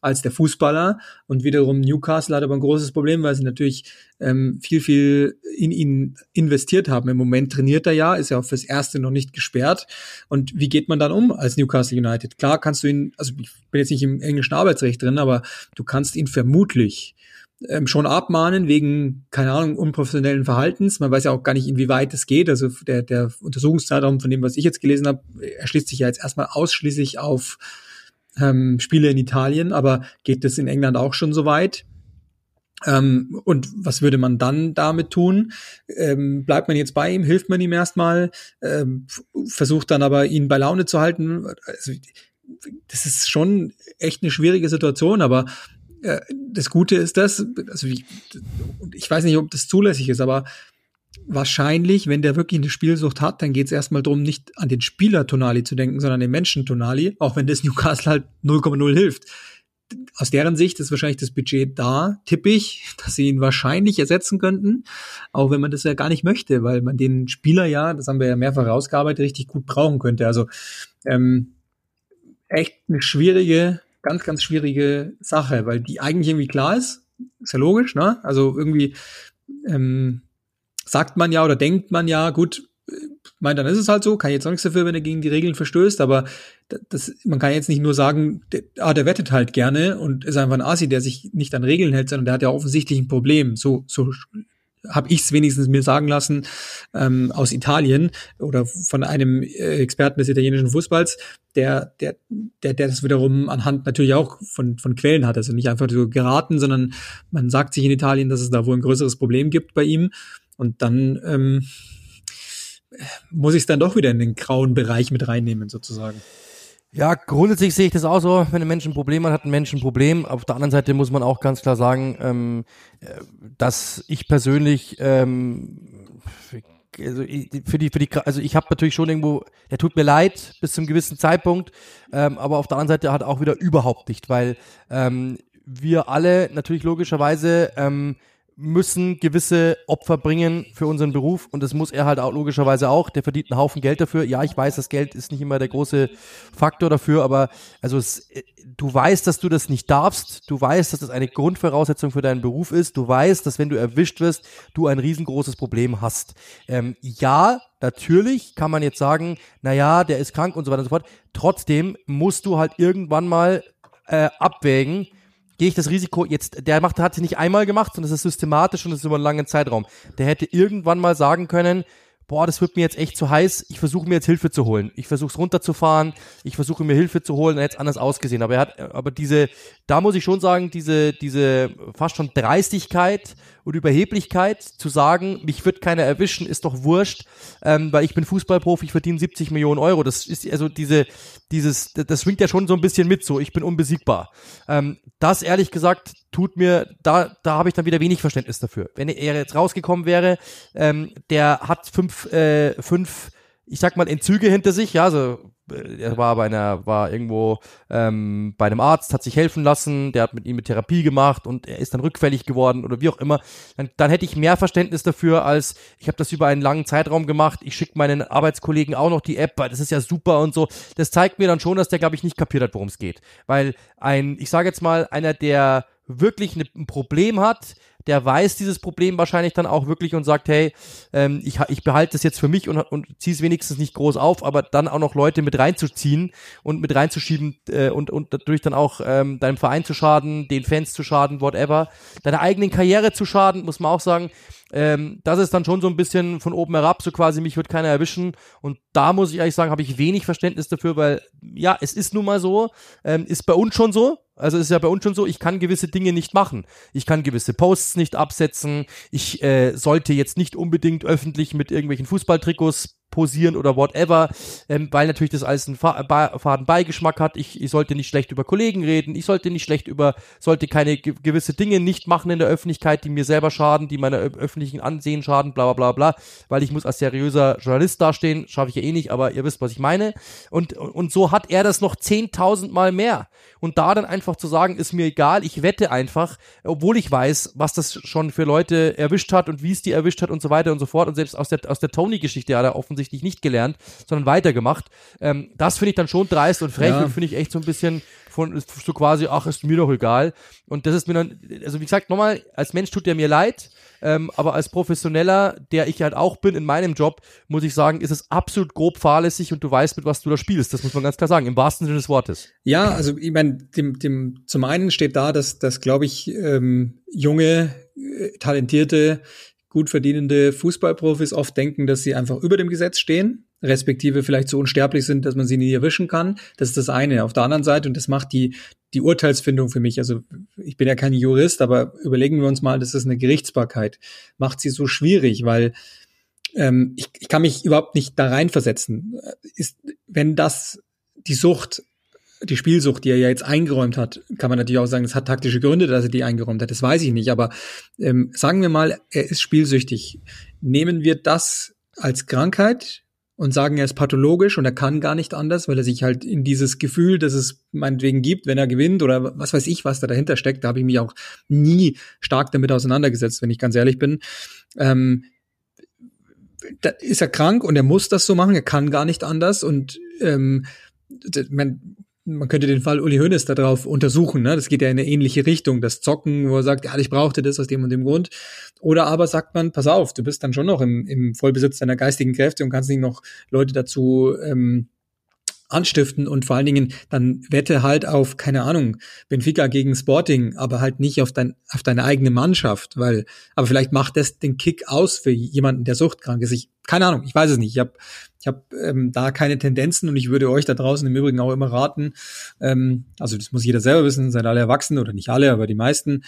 als der Fußballer. Und wiederum Newcastle hat aber ein großes Problem, weil sie natürlich ähm, viel, viel in ihn investiert haben. Im Moment trainiert er ja, ist ja auch fürs Erste noch nicht gesperrt. Und wie geht man dann um als Newcastle United? Klar kannst du ihn, also ich bin jetzt nicht im englischen Arbeitsrecht drin, aber du kannst ihn vermutlich ähm, schon abmahnen wegen, keine Ahnung, unprofessionellen Verhaltens. Man weiß ja auch gar nicht, inwieweit es geht. Also der, der Untersuchungszeitraum von dem, was ich jetzt gelesen habe, erschließt sich ja jetzt erstmal ausschließlich auf ähm, Spiele in Italien, aber geht es in England auch schon so weit? Ähm, und was würde man dann damit tun? Ähm, bleibt man jetzt bei ihm? Hilft man ihm erstmal? Ähm, versucht dann aber ihn bei Laune zu halten? Also, das ist schon echt eine schwierige Situation, aber das Gute ist das, also ich, ich weiß nicht, ob das zulässig ist, aber wahrscheinlich, wenn der wirklich eine Spielsucht hat, dann geht es erstmal darum, nicht an den Spieler Tonali zu denken, sondern an den Menschen Tonali, auch wenn das Newcastle halt 0,0 hilft. Aus deren Sicht ist wahrscheinlich das Budget da, tippe ich, dass sie ihn wahrscheinlich ersetzen könnten, auch wenn man das ja gar nicht möchte, weil man den Spieler ja, das haben wir ja mehrfach rausgearbeitet, richtig gut brauchen könnte. Also ähm, echt eine schwierige, ganz, ganz schwierige Sache, weil die eigentlich irgendwie klar ist, ist ja logisch, ne? Also irgendwie ähm, sagt man ja oder denkt man ja, gut, mein, dann ist es halt so, kann jetzt auch nichts dafür, wenn er gegen die Regeln verstößt, aber das, man kann jetzt nicht nur sagen, der, ah, der wettet halt gerne und ist einfach ein Asi, der sich nicht an Regeln hält, sondern der hat ja offensichtlich ein Problem. So, so habe ich es wenigstens mir sagen lassen ähm, aus Italien oder von einem äh, Experten des italienischen Fußballs, der, der, der, der das wiederum anhand natürlich auch von, von Quellen hat. Also nicht einfach so geraten, sondern man sagt sich in Italien, dass es da wohl ein größeres Problem gibt bei ihm. Und dann ähm, muss ich es dann doch wieder in den grauen Bereich mit reinnehmen, sozusagen. Ja, grundsätzlich sehe ich das auch so. Wenn ein Mensch ein Problem hat, hat ein Mensch ein Problem. Auf der anderen Seite muss man auch ganz klar sagen, ähm, äh, dass ich persönlich ähm, also für die für die also ich habe natürlich schon irgendwo er tut mir leid bis zum gewissen Zeitpunkt ähm, aber auf der anderen Seite hat auch wieder überhaupt nicht weil ähm, wir alle natürlich logischerweise ähm, müssen gewisse Opfer bringen für unseren Beruf und das muss er halt auch logischerweise auch. Der verdient einen Haufen Geld dafür. Ja, ich weiß, das Geld ist nicht immer der große Faktor dafür, aber also es, du weißt, dass du das nicht darfst. Du weißt, dass das eine Grundvoraussetzung für deinen Beruf ist. Du weißt, dass wenn du erwischt wirst, du ein riesengroßes Problem hast. Ähm, ja, natürlich kann man jetzt sagen, na ja, der ist krank und so weiter und so fort. Trotzdem musst du halt irgendwann mal äh, abwägen, gehe ich das Risiko jetzt, der macht, hat es nicht einmal gemacht, sondern das ist systematisch und das ist über einen langen Zeitraum. Der hätte irgendwann mal sagen können, boah, das wird mir jetzt echt zu heiß, ich versuche mir jetzt Hilfe zu holen. Ich versuche es runterzufahren, ich versuche mir Hilfe zu holen, dann hätte es anders ausgesehen. Aber er hat, aber diese, da muss ich schon sagen, diese, diese fast schon Dreistigkeit und Überheblichkeit zu sagen, mich wird keiner erwischen, ist doch wurscht, ähm, weil ich bin Fußballprofi, ich verdiene 70 Millionen Euro. Das ist also diese, dieses, das schwingt ja schon so ein bisschen mit, so ich bin unbesiegbar. Ähm, das ehrlich gesagt tut mir, da, da habe ich dann wieder wenig Verständnis dafür. Wenn er jetzt rausgekommen wäre, ähm, der hat fünf, äh, fünf, ich sag mal, Entzüge hinter sich, ja, also äh, er war bei einer, war irgendwo ähm, bei einem Arzt, hat sich helfen lassen, der hat mit ihm eine Therapie gemacht und er ist dann rückfällig geworden oder wie auch immer, dann, dann hätte ich mehr Verständnis dafür, als ich habe das über einen langen Zeitraum gemacht, ich schicke meinen Arbeitskollegen auch noch die App, weil das ist ja super und so. Das zeigt mir dann schon, dass der, glaube ich, nicht kapiert hat, worum es geht. Weil ein, ich sage jetzt mal, einer, der wirklich ne, ein Problem hat, der weiß dieses Problem wahrscheinlich dann auch wirklich und sagt, hey, ähm, ich, ich behalte das jetzt für mich und, und ziehe es wenigstens nicht groß auf, aber dann auch noch Leute mit reinzuziehen und mit reinzuschieben äh, und, und dadurch dann auch ähm, deinem Verein zu schaden, den Fans zu schaden, whatever, deiner eigenen Karriere zu schaden, muss man auch sagen, ähm, das ist dann schon so ein bisschen von oben herab, so quasi, mich wird keiner erwischen. Und da muss ich ehrlich sagen, habe ich wenig Verständnis dafür, weil ja, es ist nun mal so, ähm, ist bei uns schon so, also ist ja bei uns schon so, ich kann gewisse Dinge nicht machen. Ich kann gewisse Posts nicht absetzen. Ich äh, sollte jetzt nicht unbedingt öffentlich mit irgendwelchen Fußballtrikots posieren oder whatever, ähm, weil natürlich das alles einen faden Beigeschmack hat. Ich, ich sollte nicht schlecht über Kollegen reden, ich sollte nicht schlecht über, sollte keine gewisse Dinge nicht machen in der Öffentlichkeit, die mir selber schaden, die meiner öffentlichen Ansehen schaden, bla bla bla bla, weil ich muss als seriöser Journalist dastehen, schaffe ich ja eh nicht, aber ihr wisst, was ich meine. Und, und so hat er das noch 10.000 Mal mehr. Und da dann einfach zu sagen, ist mir egal, ich wette einfach, obwohl ich weiß, was das schon für Leute erwischt hat und wie es die erwischt hat und so weiter und so fort. Und selbst aus der, aus der Tony-Geschichte hat er offensichtlich offensichtlich nicht gelernt, sondern weitergemacht. Ähm, das finde ich dann schon dreist und frech ja. und finde ich echt so ein bisschen von so quasi, ach, ist mir doch egal. Und das ist mir dann, also wie gesagt, nochmal, als Mensch tut der mir leid, ähm, aber als Professioneller, der ich halt auch bin in meinem Job, muss ich sagen, ist es absolut grob fahrlässig und du weißt, mit was du da spielst. Das muss man ganz klar sagen, im wahrsten Sinne des Wortes. Ja, also ich meine, dem, dem, zum einen steht da, dass, dass glaube ich, ähm, junge, äh, talentierte gut verdienende Fußballprofis oft denken, dass sie einfach über dem Gesetz stehen, respektive vielleicht so unsterblich sind, dass man sie nie erwischen kann. Das ist das eine. Auf der anderen Seite, und das macht die, die Urteilsfindung für mich, also ich bin ja kein Jurist, aber überlegen wir uns mal, das ist eine Gerichtsbarkeit, macht sie so schwierig, weil ähm, ich, ich kann mich überhaupt nicht da reinversetzen. Ist, wenn das die Sucht die Spielsucht, die er ja jetzt eingeräumt hat, kann man natürlich auch sagen, es hat taktische Gründe, dass er die eingeräumt hat. Das weiß ich nicht. Aber ähm, sagen wir mal, er ist spielsüchtig. Nehmen wir das als Krankheit und sagen, er ist pathologisch und er kann gar nicht anders, weil er sich halt in dieses Gefühl, das es meinetwegen gibt, wenn er gewinnt oder was weiß ich, was da dahinter steckt, da habe ich mich auch nie stark damit auseinandergesetzt, wenn ich ganz ehrlich bin. Ähm, da ist er krank und er muss das so machen, er kann gar nicht anders und ähm, man, man könnte den Fall Uli Hoeneß darauf untersuchen, ne? Das geht ja in eine ähnliche Richtung, das Zocken, wo er sagt, ja, ich brauchte das aus dem und dem Grund. Oder aber sagt man, pass auf, du bist dann schon noch im, im Vollbesitz deiner geistigen Kräfte und kannst nicht noch Leute dazu ähm, anstiften und vor allen Dingen dann wette halt auf, keine Ahnung, Benfica gegen Sporting, aber halt nicht auf, dein, auf deine eigene Mannschaft, weil, aber vielleicht macht das den Kick aus für jemanden, der suchtkrank ist. Ich, keine Ahnung, ich weiß es nicht. Ich habe ich hab, ähm, da keine Tendenzen und ich würde euch da draußen im Übrigen auch immer raten, ähm, also das muss jeder selber wissen, seid alle erwachsen oder nicht alle, aber die meisten.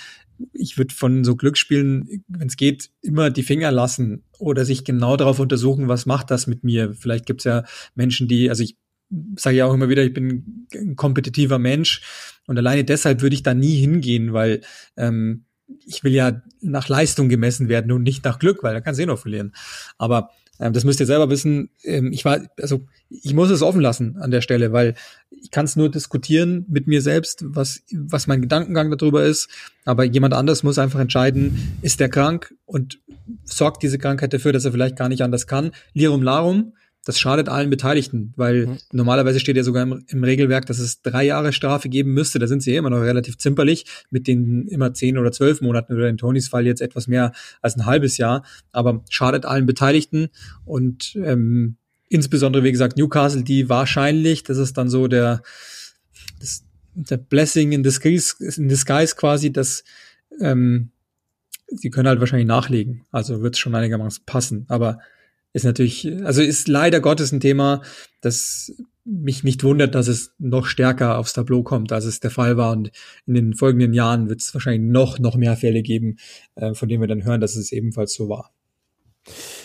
Ich würde von so Glücksspielen, wenn es geht, immer die Finger lassen oder sich genau darauf untersuchen, was macht das mit mir. Vielleicht gibt's ja Menschen, die, also ich sage ja auch immer wieder, ich bin ein kompetitiver Mensch und alleine deshalb würde ich da nie hingehen, weil ähm, ich will ja nach Leistung gemessen werden und nicht nach Glück, weil da kannst du eh noch verlieren. Aber Ähm, das müsst ihr selber wissen. Ähm, ich war, also ich muss es offen lassen an der Stelle, weil ich kann es nur diskutieren mit mir selbst, was, was mein Gedankengang darüber ist. Aber jemand anders muss einfach entscheiden, ist der krank und sorgt diese Krankheit dafür, dass er vielleicht gar nicht anders kann. Lirum Larum das schadet allen Beteiligten, weil mhm. normalerweise steht ja sogar im, im, Regelwerk, dass es drei Jahre Strafe geben müsste. Da sind sie ja immer noch relativ zimperlich mit den immer zehn oder zwölf Monaten oder in Tonys Fall jetzt etwas mehr als ein halbes Jahr. Aber schadet allen Beteiligten und ähm, insbesondere, wie gesagt, Newcastle, die wahrscheinlich, das ist dann so der, das, der Blessing in disguise, in disguise quasi, dass ähm, sie können halt wahrscheinlich nachlegen. Also wird es schon einigermaßen passen. Aber ist natürlich, also ist leider Gottes ein Thema, das mich nicht wundert, dass es noch stärker aufs Tableau kommt, als es der Fall war. Und in den folgenden Jahren wird es wahrscheinlich noch, noch mehr Fälle geben, äh, von denen wir dann hören, dass es ebenfalls so war.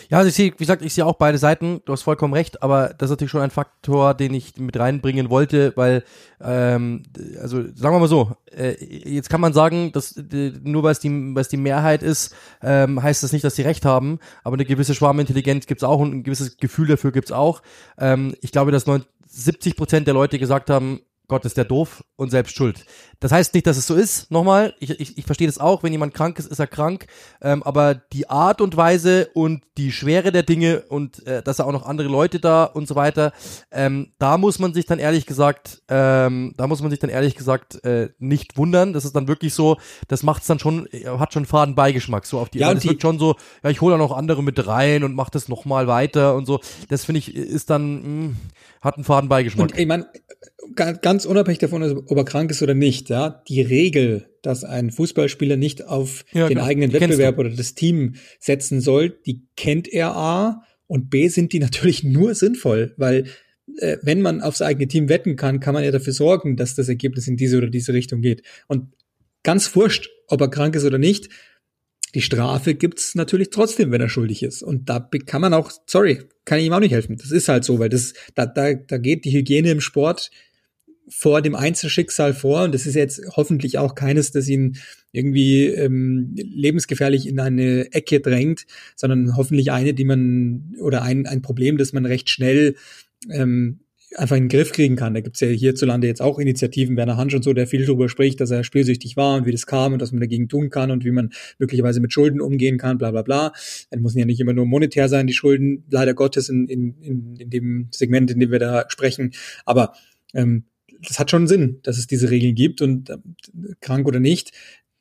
Ja, also ich sehe, wie gesagt, ich sehe auch beide Seiten, du hast vollkommen recht, aber das ist natürlich schon ein Faktor, den ich mit reinbringen wollte, weil, ähm, also sagen wir mal so, äh, jetzt kann man sagen, dass äh, nur weil es die, weil es die Mehrheit ist, ähm, heißt das nicht, dass sie recht haben, aber eine gewisse Schwarmintelligenz gibt's auch und ein gewisses Gefühl dafür gibt's auch. Ähm, ich glaube, dass 70 Prozent der Leute gesagt haben, Gott ist der doof und selbst schuld. Das heißt nicht, dass es so ist. Nochmal, ich, ich, ich verstehe das auch. Wenn jemand krank ist, ist er krank. Ähm, aber die Art und Weise und die Schwere der Dinge und äh, dass er auch noch andere Leute da und so weiter, ähm, da muss man sich dann ehrlich gesagt, ähm, da muss man sich dann ehrlich gesagt äh, nicht wundern. Das ist dann wirklich so, das macht es dann schon, äh, hat schon faden Beigeschmack. So auf die, ja, es wird schon so, ja, ich hole da noch andere mit rein und mach das nochmal weiter und so. Das finde ich ist dann mh, hm, hat einen faden Beigeschmack. Und ich meine, ganz unabhängig davon, ob er krank ist oder nicht, ja, die Regel, dass ein Fußballspieler nicht auf ja, den genau. eigenen Wettbewerb oder das Team setzen soll, die kennt er A und B sind die natürlich nur sinnvoll, weil äh, wenn man aufs eigene Team wetten kann, kann man ja dafür sorgen, dass das Ergebnis in diese oder diese Richtung geht. Und ganz wurscht, ob er krank ist oder nicht, die Strafe gibt's natürlich trotzdem, wenn er schuldig ist. Und da kann man auch, sorry, kann ich ihm auch nicht helfen. Das ist halt so, weil das, da, da, da geht die Hygiene im Sport vor dem Einzelschicksal vor. Und das ist jetzt hoffentlich auch keines, das ihn irgendwie ähm, lebensgefährlich in eine Ecke drängt, sondern hoffentlich eine, die man oder ein, ein Problem, das man recht schnell ähm, einfach in den Griff kriegen kann. Da gibt's ja hierzulande jetzt auch Initiativen, Werner Hansch und so, der viel darüber spricht, dass er spielsüchtig war und wie das kam und was man dagegen tun kann und wie man möglicherweise mit Schulden umgehen kann, bla bla bla. Dann müssen ja nicht immer nur monetär sein, die Schulden, leider Gottes in, in, in, in dem Segment, in dem wir da sprechen. Aber ähm, das hat schon Sinn, dass es diese Regeln gibt und äh, krank oder nicht,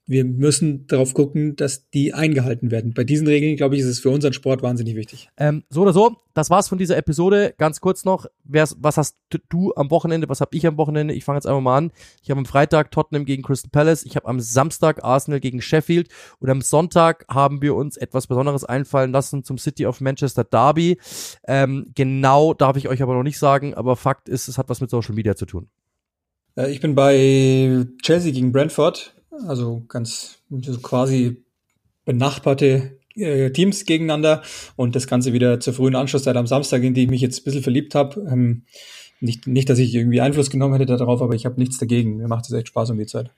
wir müssen darauf gucken, dass die eingehalten werden. Bei diesen Regeln, glaube ich, ist es für unseren Sport wahnsinnig wichtig. Ähm, so oder so, das war's von dieser Episode. Ganz kurz noch, was hast du am Wochenende, was habe ich am Wochenende? Ich fange jetzt einfach mal an. Ich habe am Freitag Tottenham gegen Crystal Palace, ich habe am Samstag Arsenal gegen Sheffield und am Sonntag haben wir uns etwas Besonderes einfallen lassen zum City of Manchester Derby. Ähm, genau darf ich euch aber noch nicht sagen, aber Fakt ist, es hat was mit Social Media zu tun. Äh, ich bin bei Chelsea gegen Brentford, also ganz also quasi benachbarte äh, Teams gegeneinander und das Ganze wieder zur frühen Anschlusszeit am Samstag, in die ich mich jetzt ein bisschen verliebt habe. Ähm, nicht, nicht, dass ich irgendwie Einfluss genommen hätte darauf, aber ich habe nichts dagegen. Mir macht es echt Spaß um die Zeit.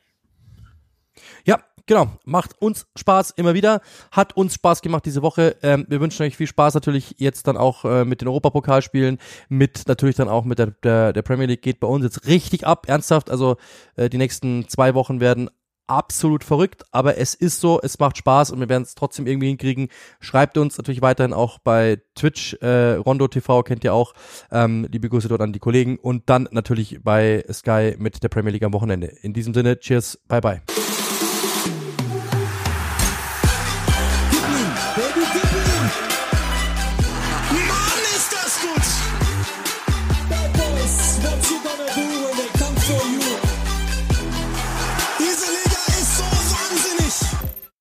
Genau. Macht uns Spaß immer wieder. Hat uns Spaß gemacht diese Woche. Ähm, wir wünschen euch viel Spaß natürlich jetzt dann auch äh, mit den Europapokalspielen, mit natürlich dann auch mit der, der, der Premier League geht bei uns jetzt richtig ab, ernsthaft. Also äh, die nächsten zwei Wochen werden absolut verrückt, aber es ist so, es macht Spaß und wir werden es trotzdem irgendwie hinkriegen. Schreibt uns natürlich weiterhin auch bei Twitch, äh, Rondo TV kennt ihr auch. Ähm, liebe Grüße dort an die Kollegen und dann natürlich bei Sky mit der Premier League am Wochenende. In diesem Sinne, cheers, bye bye.